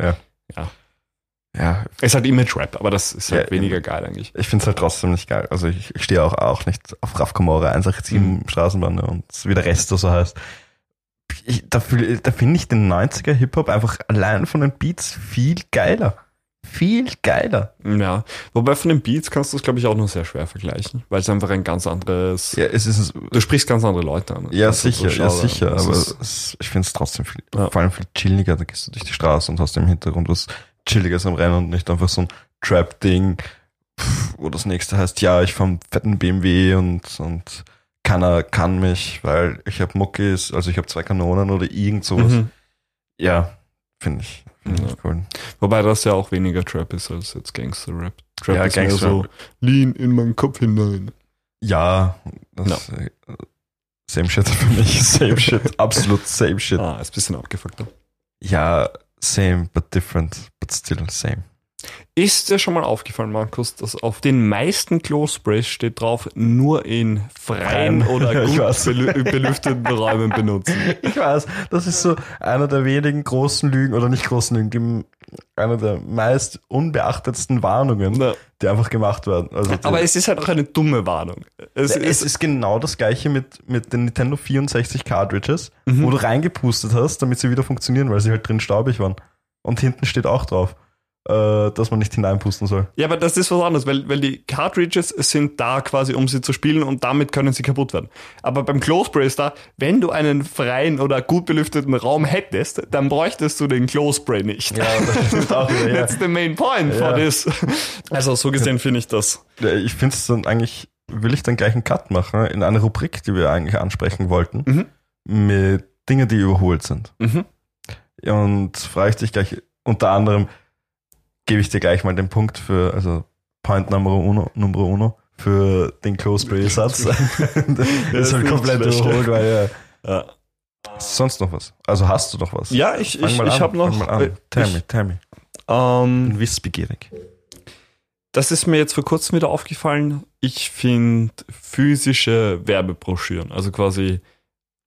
Ja. Ja. Ja, Ist halt Image-Rap, aber das ist halt Ja, weniger geil eigentlich. ich finde es halt trotzdem nicht geil. Also ich, ich stehe auch, auch nicht auf Raf Kamora 187 Mhm. Straßenbahn ne, und wie der Rest so heißt. Ich, da da finde ich den 90er Hip-Hop einfach allein von den Beats viel geiler. Viel geiler. Ja. Wobei von den Beats kannst du es, glaube ich, auch noch sehr schwer vergleichen, weil es einfach ein ganz anderes. Ja, es ist, Du sprichst ganz andere Leute an. ja ist sicher, ja sicher, aber ist- ich finde es trotzdem viel, Ja. vor allem viel chilliger. Da gehst du durch die Straße und hast im Hintergrund was Chilliges am Rennen und nicht einfach so ein Trap-Ding, wo das nächste heißt, ja, ich fahr einen fetten BMW und, und keiner kann mich, weil ich habe Muckis, also ich habe zwei Kanonen oder irgend sowas. Mhm. Ja, finde ich, find Ja. ich cool. Wobei das ja auch weniger Trap ist als jetzt Gangster-Rap. Trap Ja, ist mehr Gangster- so, lean in meinen Kopf hinein. Ja, das, äh, same shit für mich, same shit, absolut same shit. Ah, ist ein bisschen abgefuckter. Ja, same, but different, but still same. Ist dir schon mal aufgefallen, Markus, dass auf den meisten Klosprays steht drauf, nur in freien oder gut belüfteten Räumen benutzen? Ich weiß, das ist so einer der wenigen großen Lügen, oder nicht großen Lügen, einer der meist unbeachtetsten Warnungen, Na, die einfach gemacht werden. Also aber es ist halt auch eine dumme Warnung. Es es, ist, ist genau das gleiche mit, mit den Nintendo 64 Cartridges, Mhm. wo du reingepustet hast, damit sie wieder funktionieren, weil sie halt drin staubig waren. Und hinten steht auch drauf, äh, dass man nicht hineinpusten soll. Ja, aber das ist was anderes, weil, weil die Cartridges sind da quasi, um sie zu spielen und damit können sie kaputt werden. Aber beim Clothespray ist da, wenn du einen freien oder gut belüfteten Raum hättest, dann bräuchtest du den Clothespray nicht. Ja, das stimmt auch wieder, ja. That's the main point for Ja. this. Also so gesehen finde ich das. Ich finde es dann eigentlich, will ich dann gleich einen Cut machen in eine Rubrik, die wir eigentlich ansprechen wollten, Mhm. mit Dingen, die überholt sind. Mhm. Und frage ich dich gleich, unter anderem gebe ich dir gleich mal den Punkt für, also Point Numero Uno, Numero Uno für den Close Spray Satz. das ist halt komplett überholt, weil ja. Sonst noch was? Also hast du noch was? ja ich, Fang ich, ich habe noch. Fang mal an. Tell ich, me, tell me. ähm, Bin wissbegierig. Das ist mir jetzt vor kurzem wieder aufgefallen. Ich finde physische Werbebroschüren, also quasi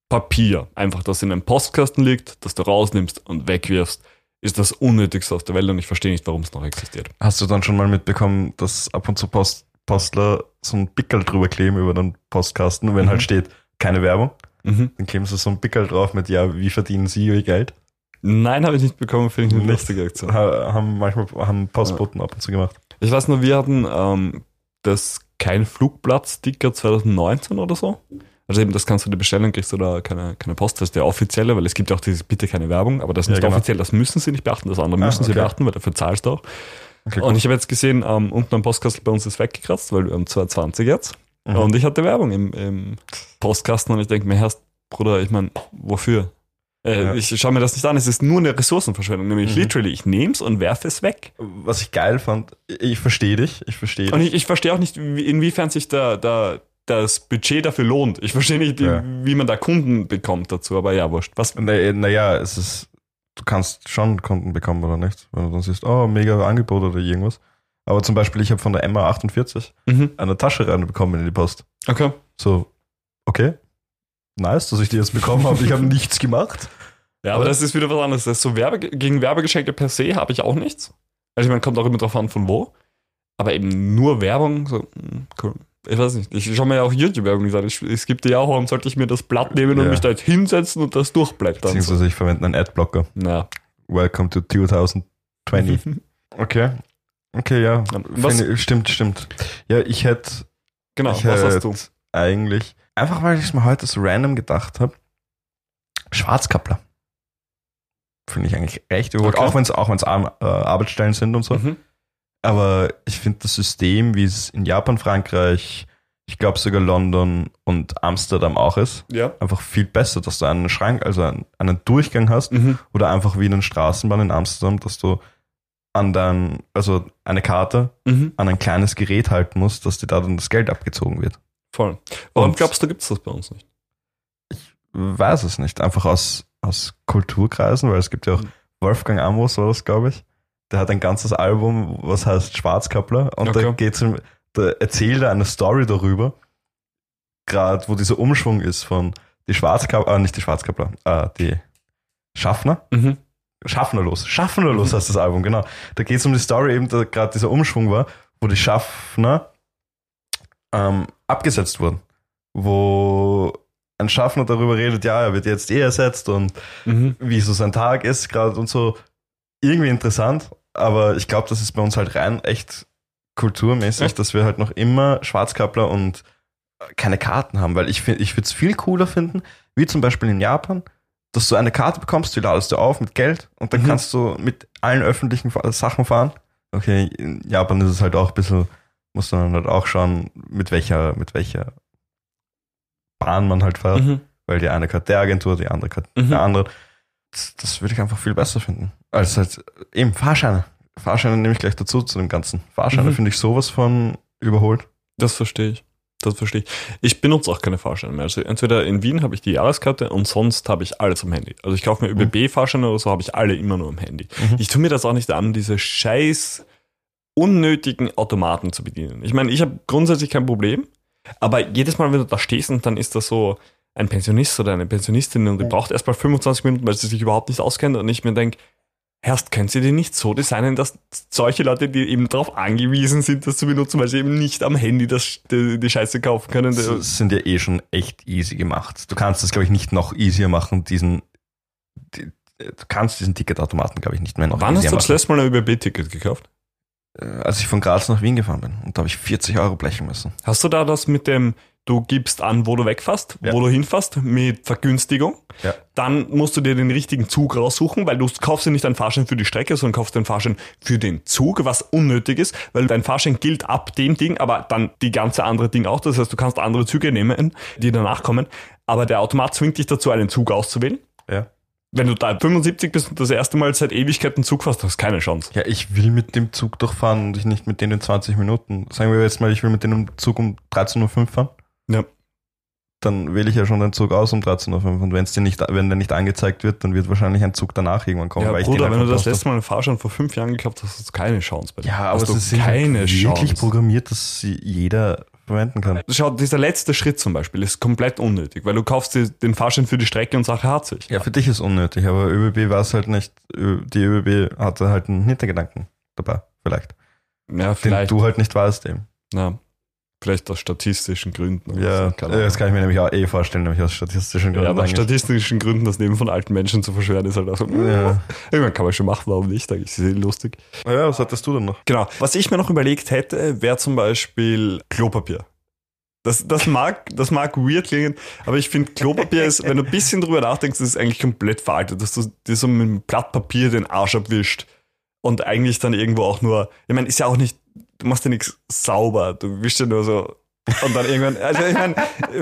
Papier, einfach das in einem Postkasten liegt, das du rausnimmst und wegwirfst, ist das Unnötigste auf der Welt und ich verstehe nicht, warum es noch existiert. Hast du dann schon mal mitbekommen, dass ab und zu Post, Postler so ein Pickel drüber kleben über den Postkasten, wenn Mhm. halt steht, keine Werbung, Mhm. dann kleben sie so ein Pickel drauf mit, ja, wie verdienen sie ihr Geld? Nein, habe ich nicht bekommen, finde ich eine Nicht. lustige Aktion. Ha, haben manchmal haben Postboten ab und zu gemacht. Ich weiß nur, wir hatten ähm, das kein Flugblatt-Sticker 2019 oder so. Also eben, das kannst du dir bestellen, kriegst du da keine, keine Post, das ist der offizielle, weil es gibt ja auch dieses bitte keine Werbung, aber das ist Ja, nicht genau. offiziell, das müssen sie nicht beachten, das andere Ah, müssen sie okay. beachten, weil dafür zahlst du auch. Okay, Und ich habe jetzt gesehen, ähm, unten am Postkastel bei uns ist weggekratzt, weil wir haben 220 jetzt. Mhm. Und ich hatte Werbung im, im Postkasten und ich denke mir, Herr Bruder, ich meine, wofür? Äh, Ja. Ich schaue mir das nicht an, es ist nur eine Ressourcenverschwendung, nämlich Mhm. literally, ich nehme es und werfe es weg. Was ich geil fand, ich verstehe dich, ich verstehe Und dich. ich, ich verstehe auch nicht, wie- inwiefern sich da, da das Budget dafür lohnt. Ich verstehe nicht, Ja. wie man da Kunden bekommt dazu, aber ja, wurscht. Was? Naja, naja, es ist, du kannst schon Kunden bekommen oder nicht, wenn du dann siehst, oh, mega Angebot oder irgendwas. Aber zum Beispiel, ich habe von der MA48 Mhm. eine Tasche reinbekommen in die Post. Okay. So, okay, nice, dass ich die jetzt bekommen habe. Ich habe nichts gemacht. Ja, aber das ist wieder was anderes. Das so Werbe gegen Werbegeschenke per se habe ich auch nichts. Also ich meine, kommt auch immer drauf an, von wo. Aber eben nur Werbung, so, hm, cool. Ich weiß nicht. Ich schaue mir ja auch YouTube-Werbung an. Es gibt ja auch, warum sollte ich mir das Blatt nehmen und Ja. mich da jetzt hinsetzen und das durchblättern? So. Beziehungsweise ich verwende einen Adblocker. Na. Welcome to 2020. Okay. Okay, ja. Was- Finde- Stimmt, stimmt. Ja, ich hätte Genau, ich was hast hätte du? eigentlich, einfach weil ich es mir heute so random gedacht habe, Schwarzkappler. finde ich eigentlich recht Okay. auch wenn es auch wenn's äh, Arbeitsstellen sind und so. Mhm. Aber ich finde das System, wie es in Japan, Frankreich, ich glaube sogar London und Amsterdam auch ist, Ja. einfach viel besser, dass du einen Schrank, also einen, einen Durchgang hast Mhm. oder einfach wie in den Straßenbahn in Amsterdam, dass du an dein, also eine Karte Mhm. an ein kleines Gerät halten musst, dass dir da dann das Geld abgezogen wird. Voll. Warum Und- glaubst du, gibt es das bei uns nicht? Weiß es nicht, einfach aus, aus Kulturkreisen, weil es gibt ja auch Mhm. Wolfgang Amos, war das, glaube ich. Der hat ein ganzes Album, was heißt Schwarzkappler, und da Okay. geht's um, da erzählt er eine Story darüber, gerade wo dieser Umschwung ist von die Schwarzkappler, äh, nicht die Schwarzkappler, äh, die Schaffner, Mhm. Schaffnerlos. Schaffnerlos heißt das Album, genau. Da geht es um die Story eben, da gerade dieser Umschwung war, wo die Schaffner ähm, abgesetzt wurden. Wo ein Schaffner darüber redet, ja, er wird jetzt eh ersetzt und Mhm. wie so sein Tag ist gerade und so. Irgendwie interessant, aber ich glaube, das ist bei uns halt rein echt kulturmäßig, Echt? dass wir halt noch immer Schwarzkappler und keine Karten haben, weil ich, find- ich würde es viel cooler finden, wie zum Beispiel in Japan, dass du eine Karte bekommst, die ladest du auf mit Geld und dann Mhm. kannst du mit allen öffentlichen Sachen fahren. Okay, in Japan ist es halt auch ein bisschen, muss man halt auch schauen, mit welcher, mit welcher Bahn man halt fährt, Mhm. weil die eine hat der Agentur, die andere hat Mhm. der andere. Das, das würde ich einfach viel besser finden. Als halt eben Fahrscheine. Fahrscheine nehme ich gleich dazu zu dem Ganzen. Fahrscheine Mhm. finde ich sowas von überholt. Das verstehe ich. Das verstehe ich. Ich benutze auch keine Fahrscheine mehr. Also entweder in Wien habe ich die Jahreskarte und sonst habe ich alles am Handy. Also ich kaufe mir ÖBB-Fahrscheine oder so, habe ich alle immer nur am Handy. Mhm. Ich tue mir das auch nicht an, diese scheiß unnötigen Automaten zu bedienen. Ich meine, ich habe grundsätzlich kein Problem, aber jedes Mal, wenn du da stehst und dann ist da so ein Pensionist oder eine Pensionistin und die braucht erst mal 25 Minuten, weil sie sich überhaupt nicht auskennt und ich mir denke, Herrst, können Sie den nicht so designen, dass solche Leute, die eben darauf angewiesen sind, das zu benutzen, weil sie eben nicht am Handy das, die, die Scheiße kaufen können? Das sind ja eh schon echt easy gemacht. Du kannst das, glaube ich, nicht noch easier machen, diesen, die, du kannst diesen Ticketautomaten, glaube ich, nicht mehr noch Wann hast du das machen. letzte Mal ein ÖBB-Ticket gekauft? Äh, Als ich von Graz nach Wien gefahren bin und da habe ich 40 Euro blechen müssen. Hast du da das mit dem, du gibst an, wo du wegfährst, Ja. wo du hinfährst, mit Vergünstigung? Ja. Dann musst du dir den richtigen Zug raussuchen, weil du kaufst ja nicht einen Fahrschein für die Strecke, sondern kaufst den Fahrschein für den Zug, was unnötig ist, weil dein Fahrschein gilt ab dem Ding, aber dann die ganze andere Ding auch. Das heißt, du kannst andere Züge nehmen, die danach kommen, aber der Automat zwingt dich dazu, einen Zug auszuwählen. Ja. Wenn du da 75 bist und das erste Mal seit Ewigkeiten Zug fährst, hast du keine Chance. Ja, ich will mit dem Zug durchfahren und ich nicht mit denen in 20 Minuten. Sagen wir jetzt mal, ich will mit dem Zug um 13.05 Uhr fahren. Ja. Dann wähle ich ja schon den Zug aus um 13.05 Uhr. Und wenn's dir nicht, wenn der nicht angezeigt wird, dann wird wahrscheinlich ein Zug danach irgendwann kommen. Ja, weil Bruder, den wenn du das letzte Mal einen Fahrschein vor fünf Jahren gekauft hast, hast du keine Chance bei dir. Ja, aber hast es sind keine halt wirklich Chance. programmiert, dass sie jeder verwenden kann. Schau, dieser letzte Schritt zum Beispiel ist komplett unnötig, weil du kaufst dir den Fahrschein für die Strecke und Sache hat sich. Ja, für dich ist unnötig, aber ÖBB war es halt nicht. Die ÖBB hatte halt einen Hintergedanken dabei, vielleicht. Ja, Den vielleicht. du halt nicht weißt eben. ja, vielleicht aus statistischen Gründen. Ja, so, das kann ich mir nämlich auch eh vorstellen, nämlich aus statistischen ja, Gründen. aber aus statistischen Gründen das Leben von alten Menschen zu verschweren, ist halt auch so. ja. Irgendwann kann man schon machen, warum nicht? Eigentlich ist es eh lustig. ja, was hattest du denn noch? Genau. Was ich mir noch überlegt hätte, wäre zum Beispiel Klopapier. Das, das, mag, das mag weird klingen, aber ich finde, Klopapier ist, wenn du ein bisschen drüber nachdenkst, ist eigentlich komplett veraltet, dass du dir so mit einem Blatt Papier den Arsch abwischt und eigentlich dann irgendwo auch nur, ich meine, ist ja auch nicht, du machst ja nichts sauber, du wischst ja nur so und dann irgendwann, also ich meine,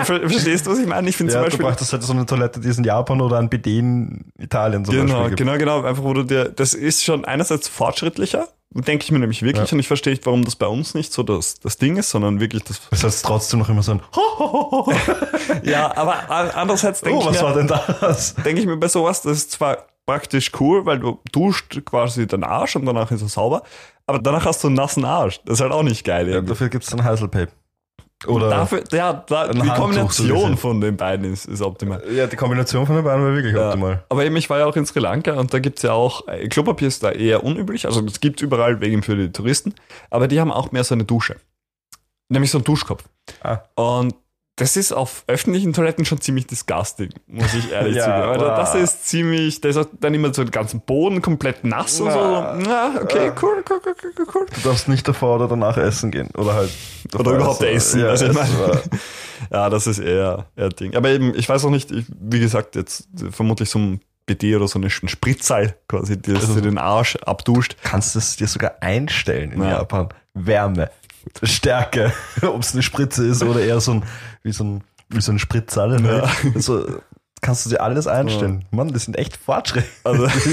ver- verstehst du, was ich meine? Ich finde Ja, zum du Beispiel, brauchst halt so eine Toilette, die es in Japan oder ein BD in Italien zum Genau, Beispiel gibt. genau, genau. Einfach, wo du dir, das ist schon einerseits fortschrittlicher, denke ich mir nämlich wirklich, Ja. und ich verstehe nicht, warum das bei uns nicht so das, das Ding ist, sondern wirklich das. Das heißt trotzdem noch immer so ein Ja, aber andererseits denke Oh, was ich, war mir- denn das? denk ich mir bei sowas, das ist zwar praktisch cool, weil du duscht quasi den Arsch und danach ist er sauber, aber danach hast du einen nassen Arsch. Das ist halt auch nicht geil. Ja, dafür gibt es dann Heiselpape. Oder Dafür, ja, da, die Handtuch Kombination sowieso. von den beiden ist, ist optimal. ja, die Kombination von den beiden war wirklich Ja. optimal. Aber eben, ich war ja auch in Sri Lanka und da gibt's ja auch, äh, Klopapier ist da eher unüblich, also es gibt überall wegen für die Touristen, aber die haben auch mehr so eine Dusche. Nämlich so einen Duschkopf. Ah. Und das ist auf öffentlichen Toiletten schon ziemlich disgusting, muss ich ehrlich Ja, zugeben. Also wow. das ist ziemlich, da ist auch dann immer so den ganzen Boden komplett nass und so. Na. Na, okay, Ah. cool, cool, cool, cool, cool. Du darfst nicht davor oder danach essen gehen. Oder halt. Oder überhaupt essen. Ja, also essen meine, ja, das ist eher, eher Ding. Aber eben, ich weiß auch nicht, ich, wie gesagt, jetzt vermutlich so ein BD oder so eine Spritzal quasi, die Also- dir den Arsch abduscht. kannst es dir sogar einstellen in Ja. Japan. Wärme, Stärke, ob es eine Spritze ist oder eher so ein, wie so ein, wie so ein Spritzalle. Ne? So, kannst du dir alles einstellen. Mann, das sind echt Fortschritte. Also- das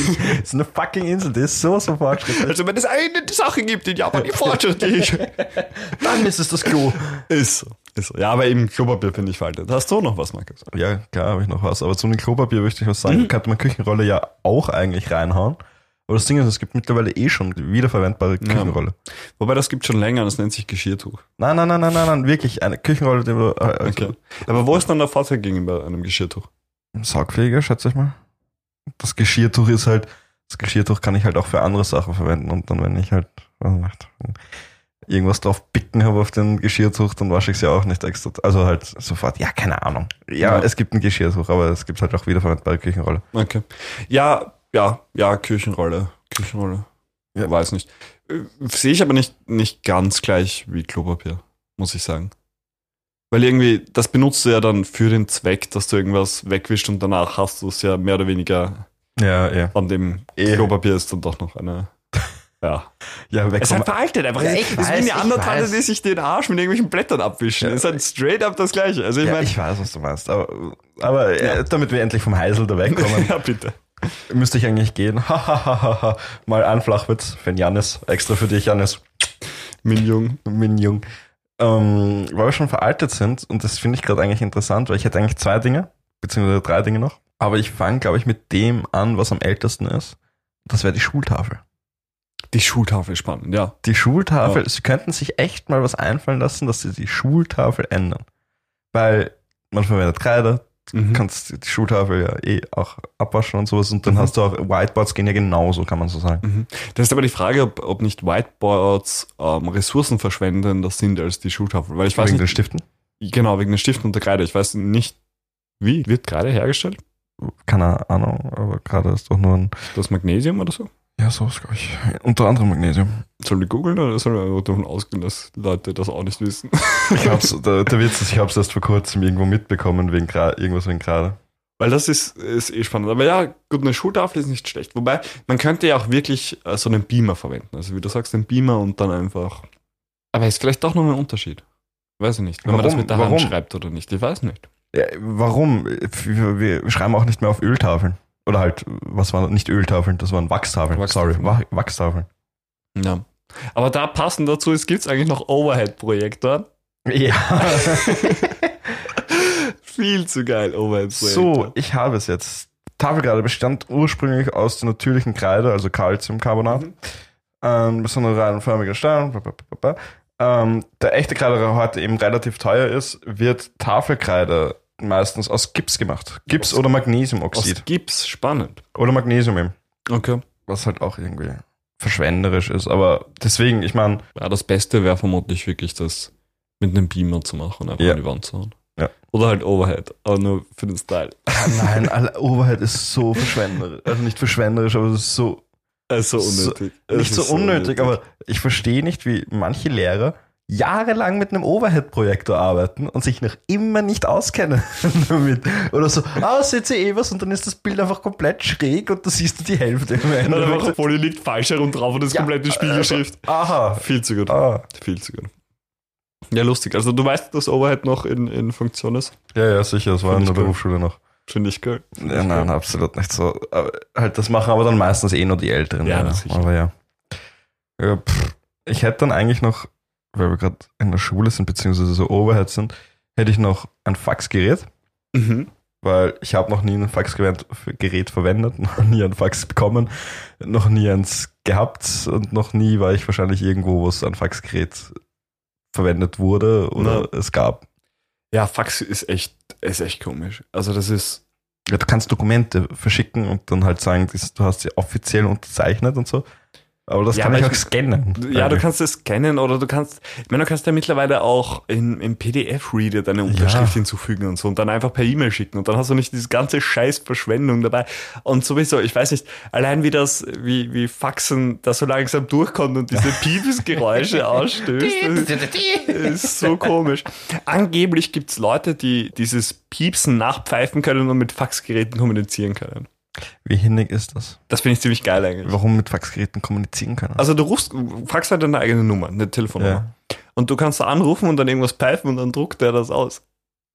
ist eine fucking Insel, das ist so, so fortschrittlich. Also wenn es eine Sache gibt in Japan, die fortschrittlich Dann ist es das Klo. ist. so, Ist so. Ja, aber eben Klopapier finde ich veraltet. Hast du noch was, Markus? Ja, klar habe ich noch was. Aber zu dem Klopapier möchte ich was sagen. Könnte man Küchenrolle ja auch eigentlich reinhauen. Aber das Ding ist, es gibt mittlerweile eh schon wiederverwendbare Küchenrolle. Wobei das gibt schon länger, das nennt sich Geschirrtuch. Nein, nein, nein, nein, nein, nein, wirklich eine Küchenrolle, die du, äh, also Okay. Aber wo ist dann der Vorteil gegenüber einem Geschirrtuch? Saugfähiger, schätze ich mal. Das Geschirrtuch ist halt, das Geschirrtuch kann ich halt auch für andere Sachen verwenden und dann, wenn ich halt weiß nicht, irgendwas drauf picken habe auf den Geschirrtuch, dann wasche ich es ja auch nicht extra. Also halt sofort, ja, keine Ahnung. Ja, Ja. es gibt ein Geschirrtuch, aber es gibt halt auch wiederverwendbare Küchenrolle. Okay. Ja, ja, ja, Küchenrolle. Küchenrolle. Ja. Weiß nicht. Äh, Sehe ich aber nicht, nicht ganz gleich wie Klopapier, muss ich sagen. Weil irgendwie, das benutzt du ja dann für den Zweck, dass du irgendwas wegwischst und danach hast du es ja mehr oder weniger Ja, ja. an dem Eh. Klopapier ist dann doch noch eine. Ja. Ja, weg Es ist halt veraltet einfach. Ja, es ich ist wie eine weiß. die sich den Arsch mit irgendwelchen Blättern abwischen. Ja. Es ist halt straight up das Gleiche. Also ich ja, meine. ich weiß, was du meinst. Aber, aber äh, Ja. damit wir endlich vom Heisel da wegkommen, ja, bitte. Müsste ich eigentlich gehen. Mal ein Flachwitz für Janis. Extra für dich, Janis. Min Jung. Min Jung. Ähm, weil wir schon veraltet sind, und das finde ich gerade eigentlich interessant, weil ich hätte eigentlich zwei Dinge, beziehungsweise drei Dinge noch. Aber ich fange, glaube ich, mit dem an, was am ältesten ist. Das wäre die Schultafel. Die Schultafel spannend, ja. Die Schultafel, Ja. sie könnten sich echt mal was einfallen lassen, dass sie die Schultafel ändern. Weil man verwendet Kreide, Mhm. kannst die Schultafel ja eh auch abwaschen und sowas und dann Mhm. hast du auch, Whiteboards gehen ja genauso, kann man so sagen. Mhm. Das ist aber die Frage, ob, ob nicht Whiteboards ähm, verschwendender sind als die Schultafel. Weil ich weiß Wegen den Stiften? genau, wegen den Stiften und der Kreide. Ich weiß nicht, wie wird Kreide hergestellt? Keine Ahnung, aber gerade ist doch nur ein, Das Magnesium oder so? Ja, sowas glaube ich. Unter anderem Magnesium. Sollen wir googeln oder sollen wir einfach davon ausgehen, dass Leute das auch nicht wissen? Ich hab's, der, der Witz ist, ich hab's erst vor kurzem irgendwo mitbekommen, wegen Gra irgendwas wegen gerade. Weil das ist, ist eh spannend. Aber ja, gut, eine Schultafel ist nicht schlecht. Wobei, man könnte ja auch wirklich äh, so einen Beamer verwenden. Also wie du sagst, einen Beamer und dann einfach. Aber ist vielleicht doch noch ein Unterschied. Weiß ich nicht. Wenn man das Warum? mit der Hand Warum? schreibt oder nicht. Ich weiß nicht. Ja, warum? Wir schreiben auch nicht mehr auf Öltafeln. Oder halt, was waren nicht Öltafeln, das waren Wachstafeln. Wachstafeln. Sorry, Wa- Wachstafeln. Ja. Aber da passend dazu ist, gibt es eigentlich noch Overhead-Projektoren. Ja. Viel zu geil, so, Overhead-Projektor. ich habe es jetzt. Tafelkreide bestand ursprünglich aus der natürlichen Kreide, also Calciumcarbonat. Mhm. ähm, mit so einer reihenförmigen Stein. Ähm, der echte Kreide, der heute eben relativ teuer ist, wird Tafelkreide meistens aus Gips gemacht. Gips Aus- oder Aus Magnesiumoxid. Gips, spannend. Oder Magnesium eben. Okay. Was halt auch irgendwie verschwenderisch ist. Aber deswegen, ich meine, Ja, das Beste wäre vermutlich wirklich das mit einem Beamer zu machen und einfach Ja. an die Wand zu hauen. Ja. Oder halt Overhead, aber nur für den Style. nein, alle Overhead ist so verschwenderisch. Also nicht verschwenderisch, aber es ist so, Es ist so So- unnötig. Es nicht so ist unnötig, aber ich verstehe nicht, wie manche Lehrer jahrelang mit einem Overhead-Projektor arbeiten und sich noch immer nicht auskennen damit. Oder so, ah, ihr eh was und dann ist das Bild einfach komplett schräg und du siehst die Hälfte im Oder einfach. Folie liegt falsch herum drauf und das Ja, komplette Spiegelschrift. Aha. Viel zu gut. Ah. Viel zu gut. Ja, lustig. Also du weißt, dass Overhead noch in, in Funktion ist? Ja, ja, sicher, das war Find in der cool. Berufsschule noch. Finde ich geil. Ja, nein, geil. absolut nicht so. Aber halt, das machen aber dann meistens eh nur die Älteren. Ja, sicher. aber ja. ja pff. Ich hätte dann eigentlich noch, weil wir gerade in der Schule sind, beziehungsweise so Overhead sind, hätte ich noch ein Faxgerät. Mhm. weil ich habe noch nie ein Faxgerät Gerät verwendet, noch nie ein Fax bekommen, noch nie eins gehabt und noch nie war ich wahrscheinlich irgendwo, wo es ein Faxgerät verwendet wurde oder es gab. Ja, Fax ist echt, ist echt komisch. Also das ist, Ja, du kannst Dokumente verschicken und dann halt sagen, du hast sie offiziell unterzeichnet und so. Aber das Ja, kann aber ich auch scannen. ja, du kannst es scannen oder du kannst, ich meine, du kannst ja mittlerweile auch in, im PDF-Reader deine Unterschrift Ja. hinzufügen und so und dann einfach per E-Mail schicken und dann hast du nicht diese ganze scheiß Verschwendung dabei. Und sowieso, ich weiß nicht, allein wie das, wie, wie Faxen da so langsam durchkommt und diese Piepsgeräusche ausstößt, das ist so komisch. Angeblich gibt's Leute, die dieses Piepsen nachpfeifen können und mit Faxgeräten kommunizieren können. Wie hinnig ist das? Das finde ich ziemlich geil eigentlich. Warum mit Faxgeräten kommunizieren kann? Also du rufst, fragst halt deine eigene Nummer, eine Telefonnummer. ja. Und du kannst da anrufen und dann irgendwas pfeifen und dann druckt der das aus.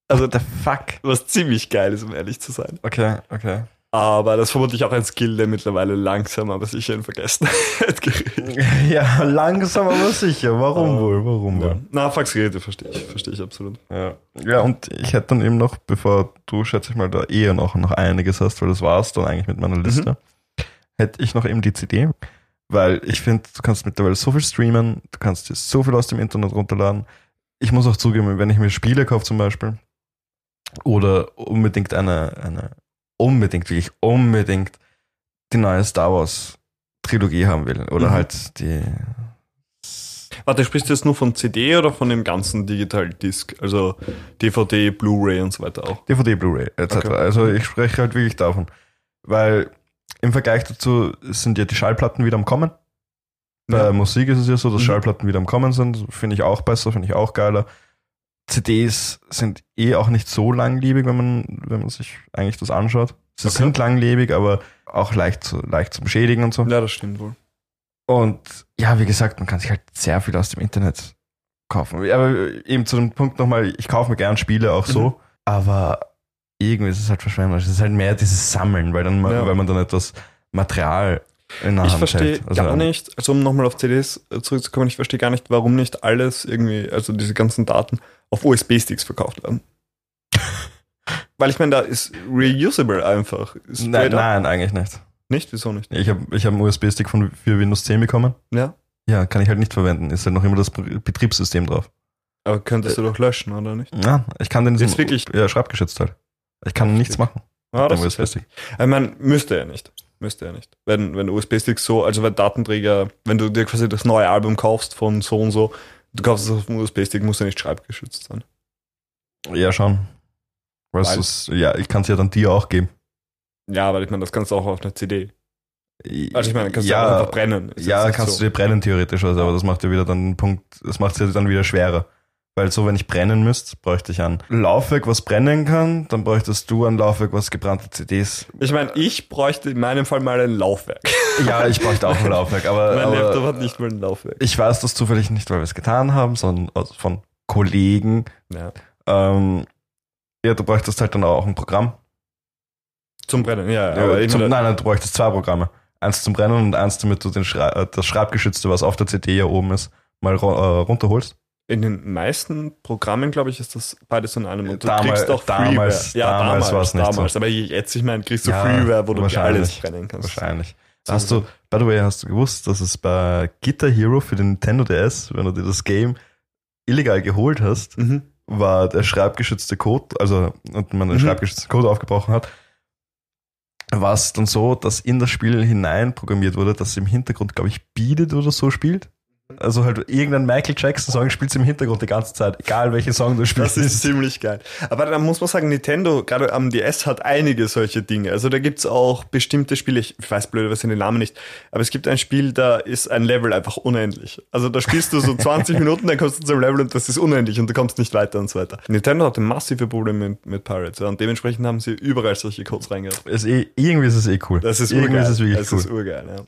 Also What the fuck? was ziemlich geil ist, um ehrlich zu sein. Okay, okay. Aber das ist vermutlich auch ein Skill, der mittlerweile langsam, aber sicher in Vergessenheit gerät. Ja, langsam aber sicher. Warum Äh, wohl? Warum Ja. wohl? Na, Faxgeräte verstehe ich, verstehe ich absolut. Ja. ja, und ich hätte dann eben noch, bevor du, schätze ich mal, da eher noch, noch einiges hast, weil das war's dann eigentlich mit meiner Liste, hätte ich noch eben die CD, weil ich finde, du kannst mittlerweile so viel streamen, du kannst dir so viel aus dem Internet runterladen. Ich muss auch zugeben, wenn ich mir Spiele kaufe zum Beispiel oder unbedingt eine, eine unbedingt, wirklich unbedingt die neue Star Wars Trilogie haben will oder Mhm. halt die Warte, sprichst du jetzt nur von CD oder von dem ganzen Digital Disc? Also DVD, Blu-ray und so weiter auch. DVD, Blu-ray etc. Okay. Also ich spreche halt wirklich davon. Weil im Vergleich dazu sind ja die Schallplatten wieder am Kommen. Bei Ja. Musik ist es ja so, dass Mhm. Schallplatten wieder am Kommen sind. Finde ich auch besser, finde ich auch geiler. CDs sind eh auch nicht so langlebig, wenn man, wenn man sich eigentlich das anschaut. Sie Okay. sind langlebig, aber auch leicht, zu, leicht zum Schädigen und so. Ja, das stimmt wohl. Und ja, wie gesagt, man kann sich halt sehr viel aus dem Internet kaufen. Aber eben zu dem Punkt nochmal, ich kaufe mir gern Spiele auch so, Mhm. aber irgendwie ist es halt verschwenderisch. Es ist halt mehr dieses Sammeln, weil, dann, Ja. weil man dann etwas Material in der Ich Hand verstehe. Also, gar nicht, also um nochmal auf CDs zurückzukommen, ich verstehe gar nicht, warum nicht alles irgendwie, also diese ganzen Daten auf USB-Sticks verkauft werden. Weil ich meine, da ist reusable einfach. Ist Nein, nein, eigentlich nicht. Nicht? Wieso nicht? Ich habe ich hab einen USB-Stick von für Windows 10 bekommen. Ja. Ja, kann ich halt nicht verwenden. Ist halt noch immer das Betriebssystem drauf. Aber könntest du doch löschen, oder nicht? Ja, ich kann den Jetzt wirklich? ja, schreibgeschützt halt. Ich kann nichts machen. Ah, das ist heftig. Ich meine, müsste er nicht. Müsste er nicht. Wenn, wenn USB-Sticks so, also wenn Datenträger, wenn du dir quasi das neue Album kaufst von so und so, du kaufst es auf dem USB-Stick, muss er nicht schreibgeschützt sein. Ja, schon. Weißt Weil- du's? ja, ich kann es ja dann dir auch geben. Ja, aber ich meine, das kannst du auch auf einer CD. Also ich meine, kannst du ja, auch einfach brennen. Ist Ja, kannst so. du dir brennen theoretisch, also, aber das macht ja wieder dann einen Punkt, das macht es ja dann wieder schwerer. Weil so, wenn ich brennen müsste, bräuchte ich ein Laufwerk, was brennen kann, dann bräuchtest du ein Laufwerk, was gebrannte CDs. Ich meine, ich bräuchte in meinem Fall mal ein Laufwerk. Ja, ich bräuchte auch ein Laufwerk, aber, mein Laptop aber hat nicht mal ein Laufwerk. ich weiß das zufällig nicht, weil wir es getan haben, sondern von Kollegen. Ja. Ähm, ja, du bräuchtest halt dann auch ein Programm. Zum Brennen, ja. Ja, zum, nein, nein, du bräuchtest zwei Programme. Eins zum Brennen und eins, damit du den Schrei äh, das Schreibgeschützte, was auf der CD ja oben ist, mal äh, runterholst. In den meisten Programmen, glaube ich, ist das beides in einem. Und du Damal- kriegst auch damals- Freeware. Ja, damals damals, war's nicht damals. so. Aber jetzt, ich meine, kriegst du Ja, Freeware, wo du alles brennen kannst. Wahrscheinlich. Hast du, by the way, hast du gewusst, dass es bei Guitar Hero für den Nintendo DS, wenn du dir das Game illegal geholt hast, Mhm. war der schreibgeschützte Code, also und man den Mhm. schreibgeschützten Code aufgebrochen hat, war es dann so, dass in das Spiel hinein programmiert wurde, dass im Hintergrund, glaube ich, Beat It oder so spielt. Also halt irgendein Michael Jackson Song spielt im Hintergrund die ganze Zeit, egal welchen Song du spielst. Das ist ziemlich geil. Aber da muss man sagen, Nintendo, gerade am DS, hat einige solche Dinge. Also da gibt's auch bestimmte Spiele, ich weiß blöderweise den Namen nicht, aber es gibt ein Spiel, da ist ein Level einfach unendlich. Also da spielst du so 20 Minuten, dann kommst du zum Level und das ist unendlich und du kommst nicht weiter und so weiter. Nintendo hatte massive Probleme mit, mit Pirates ja, und dementsprechend haben sie überall solche Codes reingehauen. eh, irgendwie ist es eh cool. Das ist irgendwie urgeil. ist es wirklich das cool. ist urgeil, ja.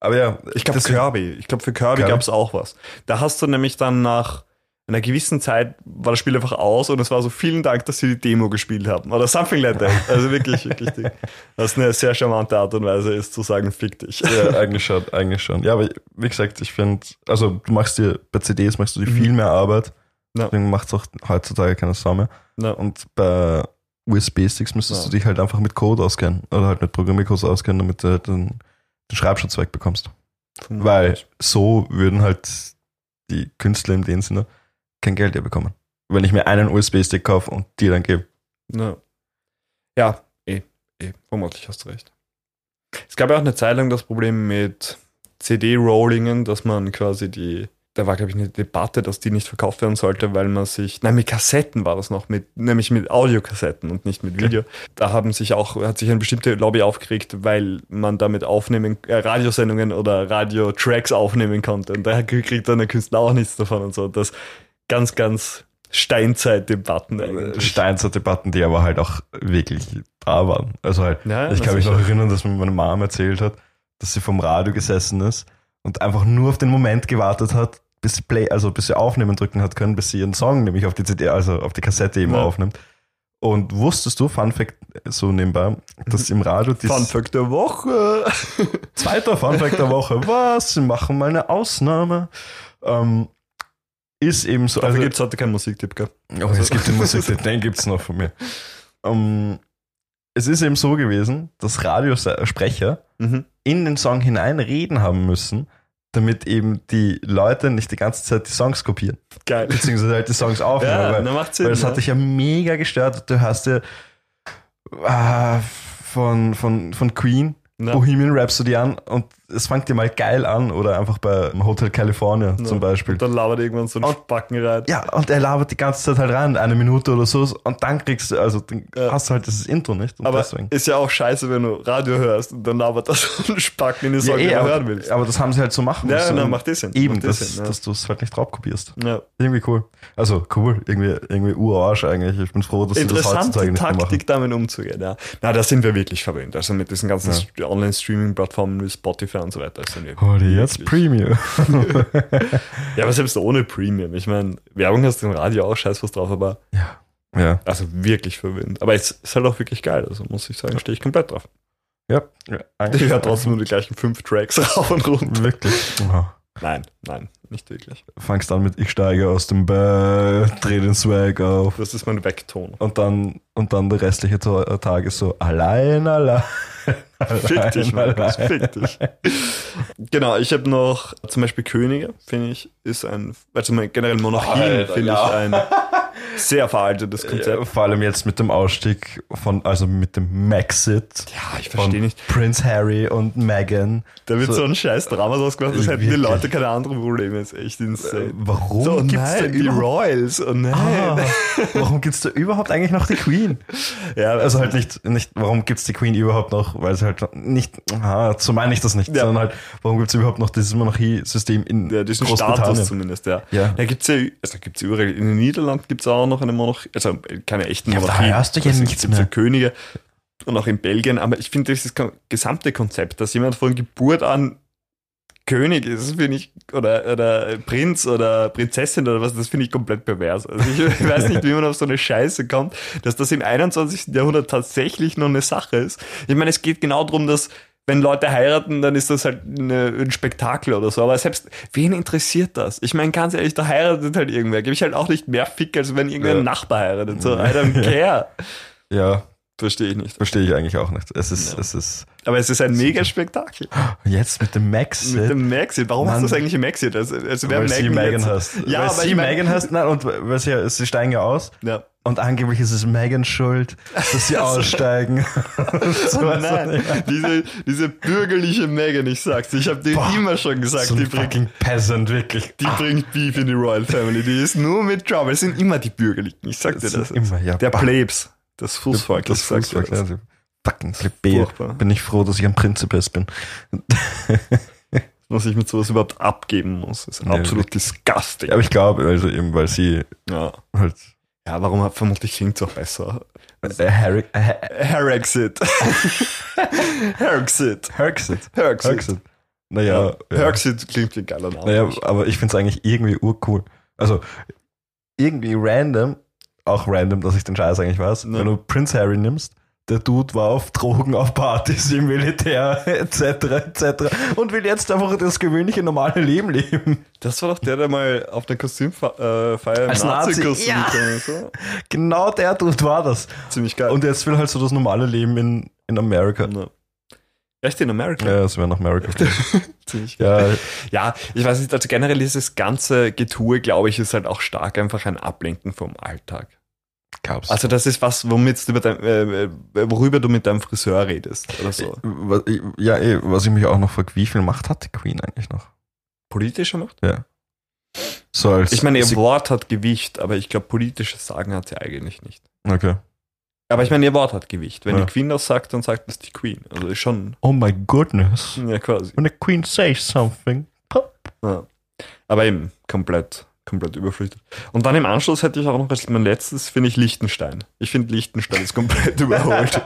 Aber ja, Ich glaube Kirby. Ich glaube für Kirby Kirby? gab es auch was. Da hast du nämlich dann nach einer gewissen Zeit war das Spiel einfach aus und es war so vielen Dank, dass sie die Demo gespielt haben oder something like that. Also wirklich, wirklich. Ding. Was eine sehr charmante Art und Weise ist zu sagen, fick dich. Ja, eigentlich schon, eigentlich schon. Ja, aber wie gesagt, ich finde, also du machst dir bei CDs machst du dir Mhm. viel mehr Arbeit. Ja. Deswegen macht es auch heutzutage keine Sau mehr. Und bei USB-Sticks müsstest Ja. du dich halt einfach mit Code auskennen oder halt mit Programmiercodes auskennen, damit du den, den Schreibschutz wegbekommst. Weil so würden halt die Künstler in dem Sinne kein Geld mehr bekommen. Wenn ich mir einen USB-Stick kaufe und dir dann gebe. Ja, ja eh, eh, vermutlich hast du recht. Es gab ja auch eine Zeit lang das Problem mit CD-Rollingen, dass man quasi die, da war glaube ich eine Debatte, dass die nicht verkauft werden sollte, weil man sich, nein, mit Kassetten war das noch, mit, nämlich mit Audiokassetten und nicht mit Video. Da haben sich auch, hat sich eine bestimmte Lobby aufgeregt, weil man damit aufnehmen, äh, Radiosendungen oder Radiotracks aufnehmen konnte. Und da kriegt dann der Künstler auch nichts davon und so. Das ganz, ganz Steinzeit-Debatten eigentlich. Steinzeit-Debatten, die aber halt auch wirklich da waren. Also halt, Ja, ich kann mich noch erinnern, dass mir meine Mom erzählt hat, dass sie vom Radio gesessen ist und einfach nur auf den Moment gewartet hat, bis sie Play, also bis sie aufnehmen drücken hat können, bis sie ihren Song nämlich auf die CD, also auf die Kassette eben Ja. aufnimmt. Und wusstest du, Fun Fact, so nebenbei, dass im Radio Fun dieses Fact der Woche. zweiter Fun Fact der Woche, was, sie machen mal eine Ausnahme, ähm, ist eben so, Dafür also, gibt es heute keinen Musiktipp, gell? Oh, es gibt den Musik, den gibt's noch von mir. Ähm, es ist eben so gewesen, dass Radiosprecher Mhm. in den Song hinein reden haben müssen, damit eben die Leute nicht die ganze Zeit die Songs kopieren, Geil. beziehungsweise halt die Songs aufnehmen. Ja, weil, na, macht Sinn. weil das ja. hat dich ja mega gestört. Du hast ja äh, von, von, von Queen Ja. Bohemian Rhapsody an und es fängt dir mal geil an oder einfach bei Hotel California Ja. zum Beispiel. Und dann labert irgendwann so ein Und- Spacken rein. Ja, und er labert die ganze Zeit halt rein, eine Minute oder so, und dann kriegst du, also dann Ja. hast du halt dieses Intro nicht. Aber deswegen. ist ja auch scheiße, wenn du Radio hörst und dann labert das so ein Spacken in den Song, Ja, eh, aber, hören willst. aber das haben sie halt so machen Ja, müssen. na, macht das Sinn. Eben, Macht das dass, Sinn, ja. dass du es halt nicht drauf kopierst. Ja. Irgendwie cool. Also cool, irgendwie, irgendwie urarsch eigentlich. Ich bin froh, dass sie das heutzutage nicht mehr machen. Taktik, damit umzugehen. Ja. Na, da sind wir wirklich verwöhnt. Also mit diesen ganzen St- Online-Streaming-Plattformen wie Spotify und so weiter sind wir. Hol dir jetzt Premium. Ja, aber selbst ohne Premium. Ich meine, Werbung hast du im Radio auch scheiß was drauf, aber ja. also wirklich verwöhnt. Aber es ist halt auch wirklich geil. Also muss ich sagen, stehe ich komplett drauf. Ja. ja Ich höre trotzdem nur die gleichen fünf Tracks rauf und runter. Wirklich. Ja. Nein, nein, nicht wirklich. Fangst an mit Ich steige aus dem Bett, dreh den Swag auf. Das ist mein Vekton. Und dann, und dann der restliche Ta- Tag ist so allein, allein. Fick dich, allein, Markus, allein. fick dich. Genau, ich habe noch zum Beispiel Könige, finde ich, ist ein, also generell Monarchien, finde ja. ich ein sehr veraltetes Ja, Konzept. vor allem jetzt mit dem Ausstieg von, also mit dem Maxit Ja, ich verstehe nicht. Prince Harry und Meghan. Da wird so, so- ein scheiß Drama draus gemacht, das hätten die? Leute keine anderen Probleme. Ist echt Äh, insane. Warum So, gibt's da nein, die überhaupt, Royals, oh nein. ah, warum gibt's da überhaupt eigentlich noch die Queen? Ja, Also halt nicht, nicht, warum gibt's die Queen überhaupt noch? Weil sie halt nicht, aha, so meine ich das nicht, Ja. sondern halt, warum gibt's überhaupt noch dieses Monarchiesystem in Ja, diesen Großbritannien? Status zumindest, ja. Ja. Da gibt's ja, also gibt's überall. In den Niederlanden gibt's auch noch eine Monarchie, also keine echten Ja, aber da hörst du ja Das nichts gibt's ja mehr. Könige und auch in Belgien, aber ich finde dieses ko- gesamte Konzept, dass jemand von Geburt an König ist, finde ich, oder, oder Prinz oder Prinzessin oder was, das finde ich komplett pervers. Also ich, weiß nicht, wie man auf so eine Scheiße kommt, dass das im 21. Jahrhundert tatsächlich noch eine Sache ist. Ich meine, es geht genau darum, dass wenn Leute heiraten, dann ist das halt eine, ein Spektakel oder so. Aber selbst, wen interessiert das? Ich meine, ganz ehrlich, da heiratet halt irgendwer. Gebe ich halt auch nicht mehr Fick, als wenn irgendein Ja. Nachbar heiratet. So, I don't care. Ja, Verstehe ich nicht. verstehe ich eigentlich auch nicht. Es ist, Ja. es ist, Aber es ist ein mega Spektakel. jetzt mit dem Maxit. Mit dem Maxit. Warum Mann. hast du das eigentlich im Maxit? Also, also weil sie Megan heißt. Ja, weil aber sie ich mein- Megan heißt, nein, und weil sie, ja- sie steigen ja aus. Ja. Und angeblich ist es Megan schuld, dass sie aussteigen. so, Oh also, nein, diese, diese bürgerliche Megan, ich sag's. Ich habe dir Boah, immer schon gesagt, so die bringt Peasant, wirklich. Die bringt Beef in die Royal Family. Die ist nur mit Trouble. Es sind immer die Bürgerlichen. Ich sag dir Das das. sind immer, ja. Der Bah. Plebs. Das Fußvolk. das dir Fußvolk, das. ja, Plebejer. Furchtbar. Bin ich froh, dass ich ein Prinzipess bin. Was ich mit sowas überhaupt abgeben muss. ist Ja, absolut disgusting. Ja, aber ich glaube, also eben, weil sie Ja. halt ja, warum hat- vermutlich klingt es auch besser. äh, äh, Herexit. Herexit. Herxit. Herexit. Herxit. Naja, ja. Herexit klingt wie ein geiler Name. Naja, aber ich finde es eigentlich irgendwie urcool. Also irgendwie random, auch random, dass ich den Scheiß eigentlich weiß, Ne. wenn du Prince Harry nimmst, der Dude war auf Drogen, auf Partys, im Militär, etc., etc. und will jetzt einfach das gewöhnliche, normale Leben leben. Das war doch der, der mal auf der Kostümfeier im Als Nazi, Nazi-Kostüm ja. gekommen ist. oder? Genau der Dude war das. Ziemlich geil. Und jetzt will halt so das normale Leben in, in Amerika. Ja. Echt in Amerika? Ja, es wäre nach Amerika. Ziemlich geil. ja, Ja, ich weiß nicht, also generell dieses ganze Getue, glaube ich, ist halt auch stark einfach ein Ablenken vom Alltag. Gab's. Also das ist was, womit du mit dein, äh, äh, worüber du mit deinem Friseur redest oder so. Was- ja, eh, was ich mich auch noch frage, wie viel Macht hat die Queen eigentlich noch? Politische Macht? Ja. So als Ich meine, ihr Wort hat Gewicht, aber ich glaube, politisches Sagen hat sie eigentlich nicht. Okay. Aber ich meine, ihr Wort hat Gewicht. Wenn Ja. die Queen das sagt, dann sagt das die Queen. Also ist schon, Oh my goodness. ja quasi. When the queen says something. Pop. Ja. Aber eben, komplett komplett überflüchtet. Und dann im Anschluss hätte ich auch noch als mein letztes, finde ich, Liechtenstein. Ich finde Liechtenstein ist komplett überholt.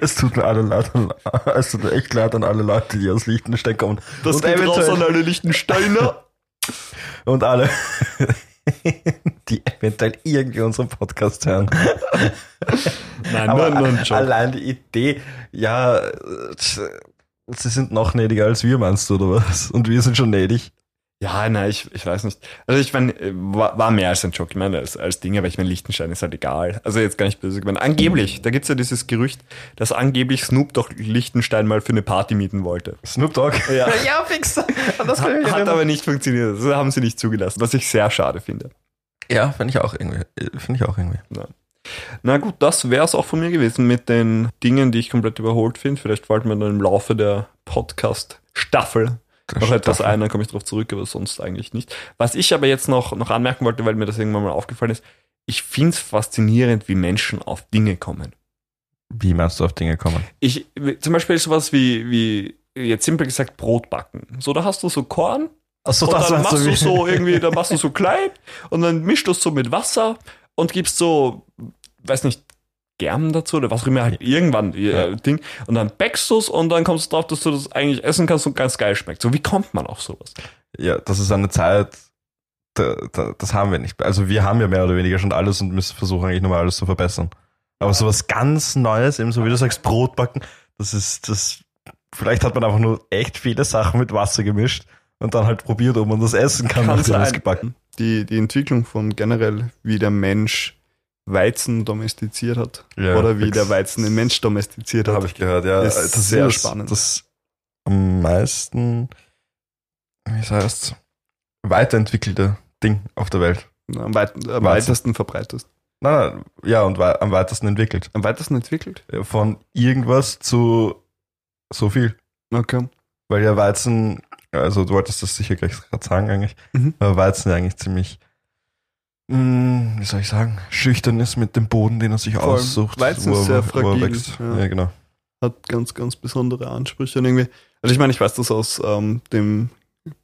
Es tut mir alle leid, an- es tut mir echt leid an alle Leute, die aus Liechtenstein kommen. Das und geht raus an alle Liechtensteiner. Und alle, die eventuell irgendwie unseren Podcast hören. Nein, Aber nur, nur allein die Idee, ja, äh, sie sind noch gnädiger als wir, meinst du, oder was? Und wir sind schon gnädig. Ja, nein, ich, ich weiß nicht. Also ich meine, äh, war, war mehr als ein Joke, ich meine, als, als Ding, aber ich meine, Liechtenstein ist halt egal. Also jetzt gar nicht böse gemeint. Angeblich, da gibt's ja dieses Gerücht, dass angeblich Snoop doch Liechtenstein mal für eine Party mieten wollte. Snoop Dogg. Ja. ja fix. Das kann ich mich Hat erinnern. aber nicht funktioniert. Das haben sie nicht zugelassen, was ich sehr schade finde. Ja, finde ich auch irgendwie. Finde ich auch irgendwie. Na gut, das wäre es auch von mir gewesen mit den Dingen, die ich komplett überholt finde. Vielleicht fällt mir dann im Laufe der Podcast-Staffel noch etwas ein, dann komme ich darauf zurück, aber sonst eigentlich nicht. Was ich aber jetzt noch, noch anmerken wollte, weil mir das irgendwann mal aufgefallen ist, ich finde es faszinierend, wie Menschen auf Dinge kommen. Wie meinst du auf Dinge kommen? Ich, zum Beispiel sowas wie, wie, jetzt simpel gesagt, Brot backen. So, da hast du so Korn Achso, und dann machst du so irgendwie, dann machst du so klein und dann mischst du es so mit Wasser und gibst so, weiß nicht, Germen dazu oder was auch immer, halt irgendwann äh, Ja. Ding. Und dann backst du es und dann kommst du drauf, dass du das eigentlich essen kannst und ganz geil schmeckt. So, wie kommt man auf sowas? Ja, das ist eine Zeit, da, da, das haben wir nicht. Also wir haben ja mehr oder weniger schon alles und müssen versuchen eigentlich nur mal alles zu verbessern. Aber sowas ganz Neues, eben so wie du sagst, Brot backen, das ist, das, vielleicht hat man einfach nur echt viele Sachen mit Wasser gemischt und dann halt probiert, ob man das essen kann, Kann nachdem man es gebacken. Die, die Entwicklung von generell, wie der Mensch Weizen domestiziert hat. Ja, oder wie der Weizen den Mensch domestiziert hat. habe ich gehört, ja. Ist das ist sehr das, spannend. Das am meisten, wie heißt weiterentwickelte Ding auf der Welt. am, weit, am weitesten verbreitet. Nein, nein, ja, und am weitesten entwickelt. Am weitesten entwickelt? Von irgendwas zu so viel. Okay. Weil ja Weizen, also du wolltest das sicher gleich gerade sagen eigentlich, Mhm. Weizen ja eigentlich ziemlich, mh, wie soll ich sagen, schüchtern ist mit dem Boden, den er sich Vor aussucht. Weizen ist sehr fragil, ja. Ja. genau. hat ganz, ganz besondere Ansprüche. Und irgendwie, also ich meine, ich weiß das aus ähm, dem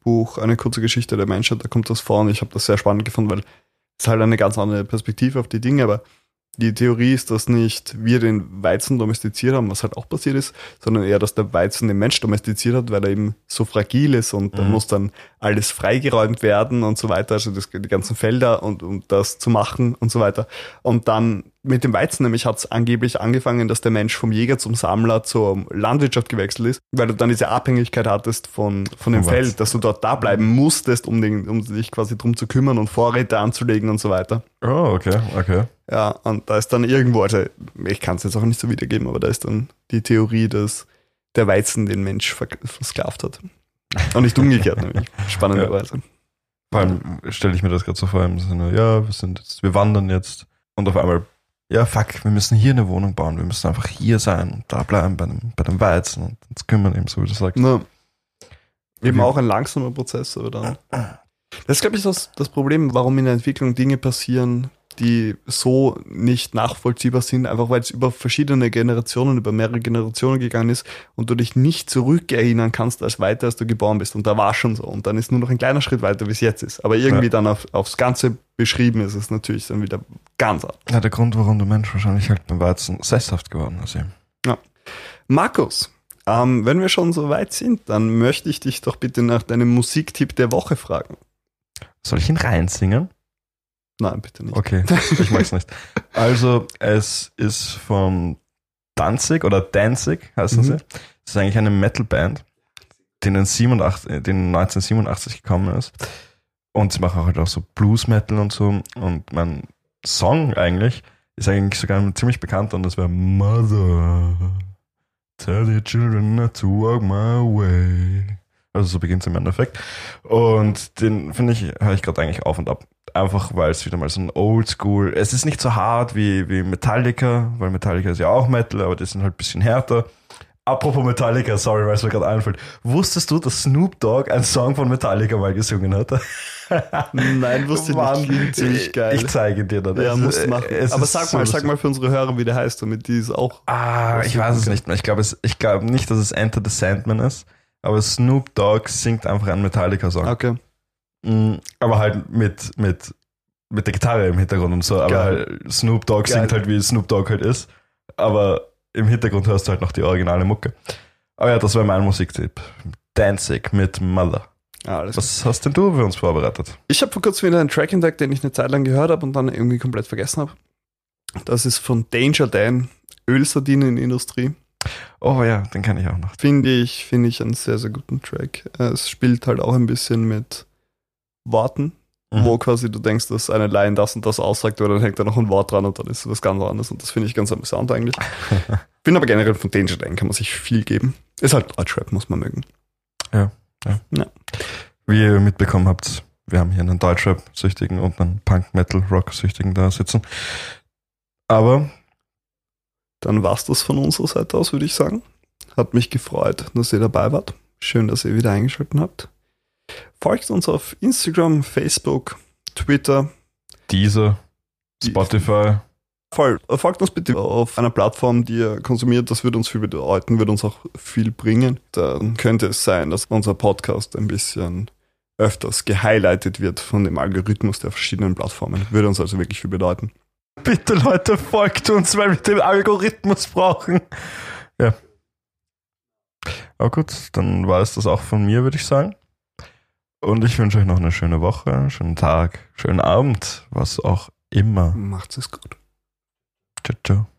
Buch Eine kurze Geschichte der Menschheit, da kommt das vor und ich habe das sehr spannend gefunden, weil es halt eine ganz andere Perspektive auf die Dinge, aber die Theorie ist, dass nicht wir den Weizen domestiziert haben, was halt auch passiert ist, sondern eher, dass der Weizen den Mensch domestiziert hat, weil er eben so fragil ist und da Mhm. muss dann alles freigeräumt werden und so weiter, also das, die ganzen Felder und um das zu machen und so weiter. Und dann mit dem Weizen nämlich hat es angeblich angefangen, dass der Mensch vom Jäger zum Sammler zur Landwirtschaft gewechselt ist, weil du dann diese Abhängigkeit hattest von, von dem Weizen. Feld, dass du dort da bleiben musstest, um, den, um dich quasi drum zu kümmern und Vorräte anzulegen und so weiter. Oh, okay, okay. Ja, und da ist dann irgendwo, also ich kann es jetzt auch nicht so wiedergeben, aber da ist dann die Theorie, dass der Weizen den Mensch ver versklavt hat. Und nicht umgekehrt, nämlich. Spannenderweise. Vor allem stelle ich mir das gerade so vor im Sinne, ja, wir sind jetzt, wir wandern jetzt und auf einmal, ja, fuck, wir müssen hier eine Wohnung bauen, wir müssen einfach hier sein und da bleiben bei dem, bei dem Weizen und uns kümmern, eben so wie du sagst. Na, eben auch ein langsamer Prozess, aber dann. Das ist, glaube ich, das, das Problem, warum in der Entwicklung Dinge passieren, die so nicht nachvollziehbar sind, einfach weil es über verschiedene Generationen, über mehrere Generationen gegangen ist und du dich nicht zurückerinnern kannst, als weiter, als du geboren bist. Und da war schon so. Und dann ist nur noch ein kleiner Schritt weiter, wie es jetzt ist. Aber irgendwie Ja. dann auf, aufs Ganze beschrieben ist es natürlich dann wieder ganz anders. Ja, der Grund, warum der Mensch wahrscheinlich halt beim Weizen sesshaft geworden ist. eben. Markus, ähm, wenn wir schon so weit sind, dann möchte ich dich doch bitte nach deinem Musiktipp der Woche fragen. Soll ich ihn reinsingen? Nein, bitte nicht. Okay, ich mag's nicht. Also, es ist von Danzig oder Danzig heißen Mhm. sie. Das ist eigentlich eine Metalband, die in, den 87, äh, die in 1987 gekommen ist. Und sie machen halt auch so Blues Metal und so. Und mein Song eigentlich ist eigentlich sogar ziemlich bekannt und das wäre Mother. Tell your children not to walk my way. Also so beginnt es im Endeffekt. Und den finde ich, höre ich gerade eigentlich auf und ab. Einfach weil es wieder mal so ein Oldschool, es ist nicht so hart wie, wie Metallica, weil Metallica ist ja auch Metal, aber die sind halt ein bisschen härter. Apropos Metallica, sorry, weil es mir gerade einfällt. Wusstest du, dass Snoop Dogg einen Song von Metallica mal gesungen hat? Nein, wusste ich Mann, nicht. Klingt ziemlich geil. Ich zeige dir das. ja, musst machen. Aber sag so mal, sag mal für unsere Hörer, wie der heißt, damit die es auch. Ah, ich weiß es gucke. nicht mehr. Ich glaube ich glaube nicht, dass es Enter the Sandman ist, aber Snoop Dogg singt einfach einen Metallica-Song. Okay. Mm, Aber halt mit, mit, mit der Gitarre im Hintergrund und so. Aber halt Snoop Dogg Geil. singt halt, wie Snoop Dogg halt ist. Aber im Hintergrund hörst du halt noch die originale Mucke. Aber ja, das war mein Musiktipp. Danzig mit Mother. Alles Was hast denn du für uns vorbereitet? Ich habe vor kurzem wieder einen Track entdeckt, den ich eine Zeit lang gehört habe und dann irgendwie komplett vergessen habe. Das ist von Danger Dan, Ölsardinenindustrie. Oh ja, den kenne ich auch noch. Finde ich, finde ich einen sehr, sehr guten Track. Es spielt halt auch ein bisschen mit Worten, Mhm. wo quasi du denkst, dass eine Line das und das aussagt, aber dann hängt da noch ein Wort dran und dann ist was ganz anderes und das finde ich ganz amüsant eigentlich. Bin aber generell von Danger Dan, kann man sich viel geben. Ist halt Deutschrap, muss man mögen. Wie ihr mitbekommen habt, wir haben hier einen Deutschrap-Süchtigen und einen Punk-Metal-Rock-Süchtigen da sitzen. Aber Dann war's das von unserer Seite aus, würde ich sagen. Hat mich gefreut, dass ihr dabei wart. Schön, dass ihr wieder eingeschaltet habt. Folgt uns auf Instagram, Facebook, Twitter. diese, Spotify, Voll. Folgt uns bitte auf einer Plattform, die ihr konsumiert. Das würde uns viel bedeuten, würde uns auch viel bringen. Dann könnte es sein, dass unser Podcast ein bisschen öfters gehighlightet wird von dem Algorithmus der verschiedenen Plattformen. Würde uns also wirklich viel bedeuten. Bitte Leute, folgt uns, weil wir den Algorithmus brauchen. Ja. Aber gut, dann war es das auch von mir, würde ich sagen. Und ich wünsche euch noch eine schöne Woche, schönen Tag, schönen Abend, was auch immer. Macht's es gut. Ciao, ciao.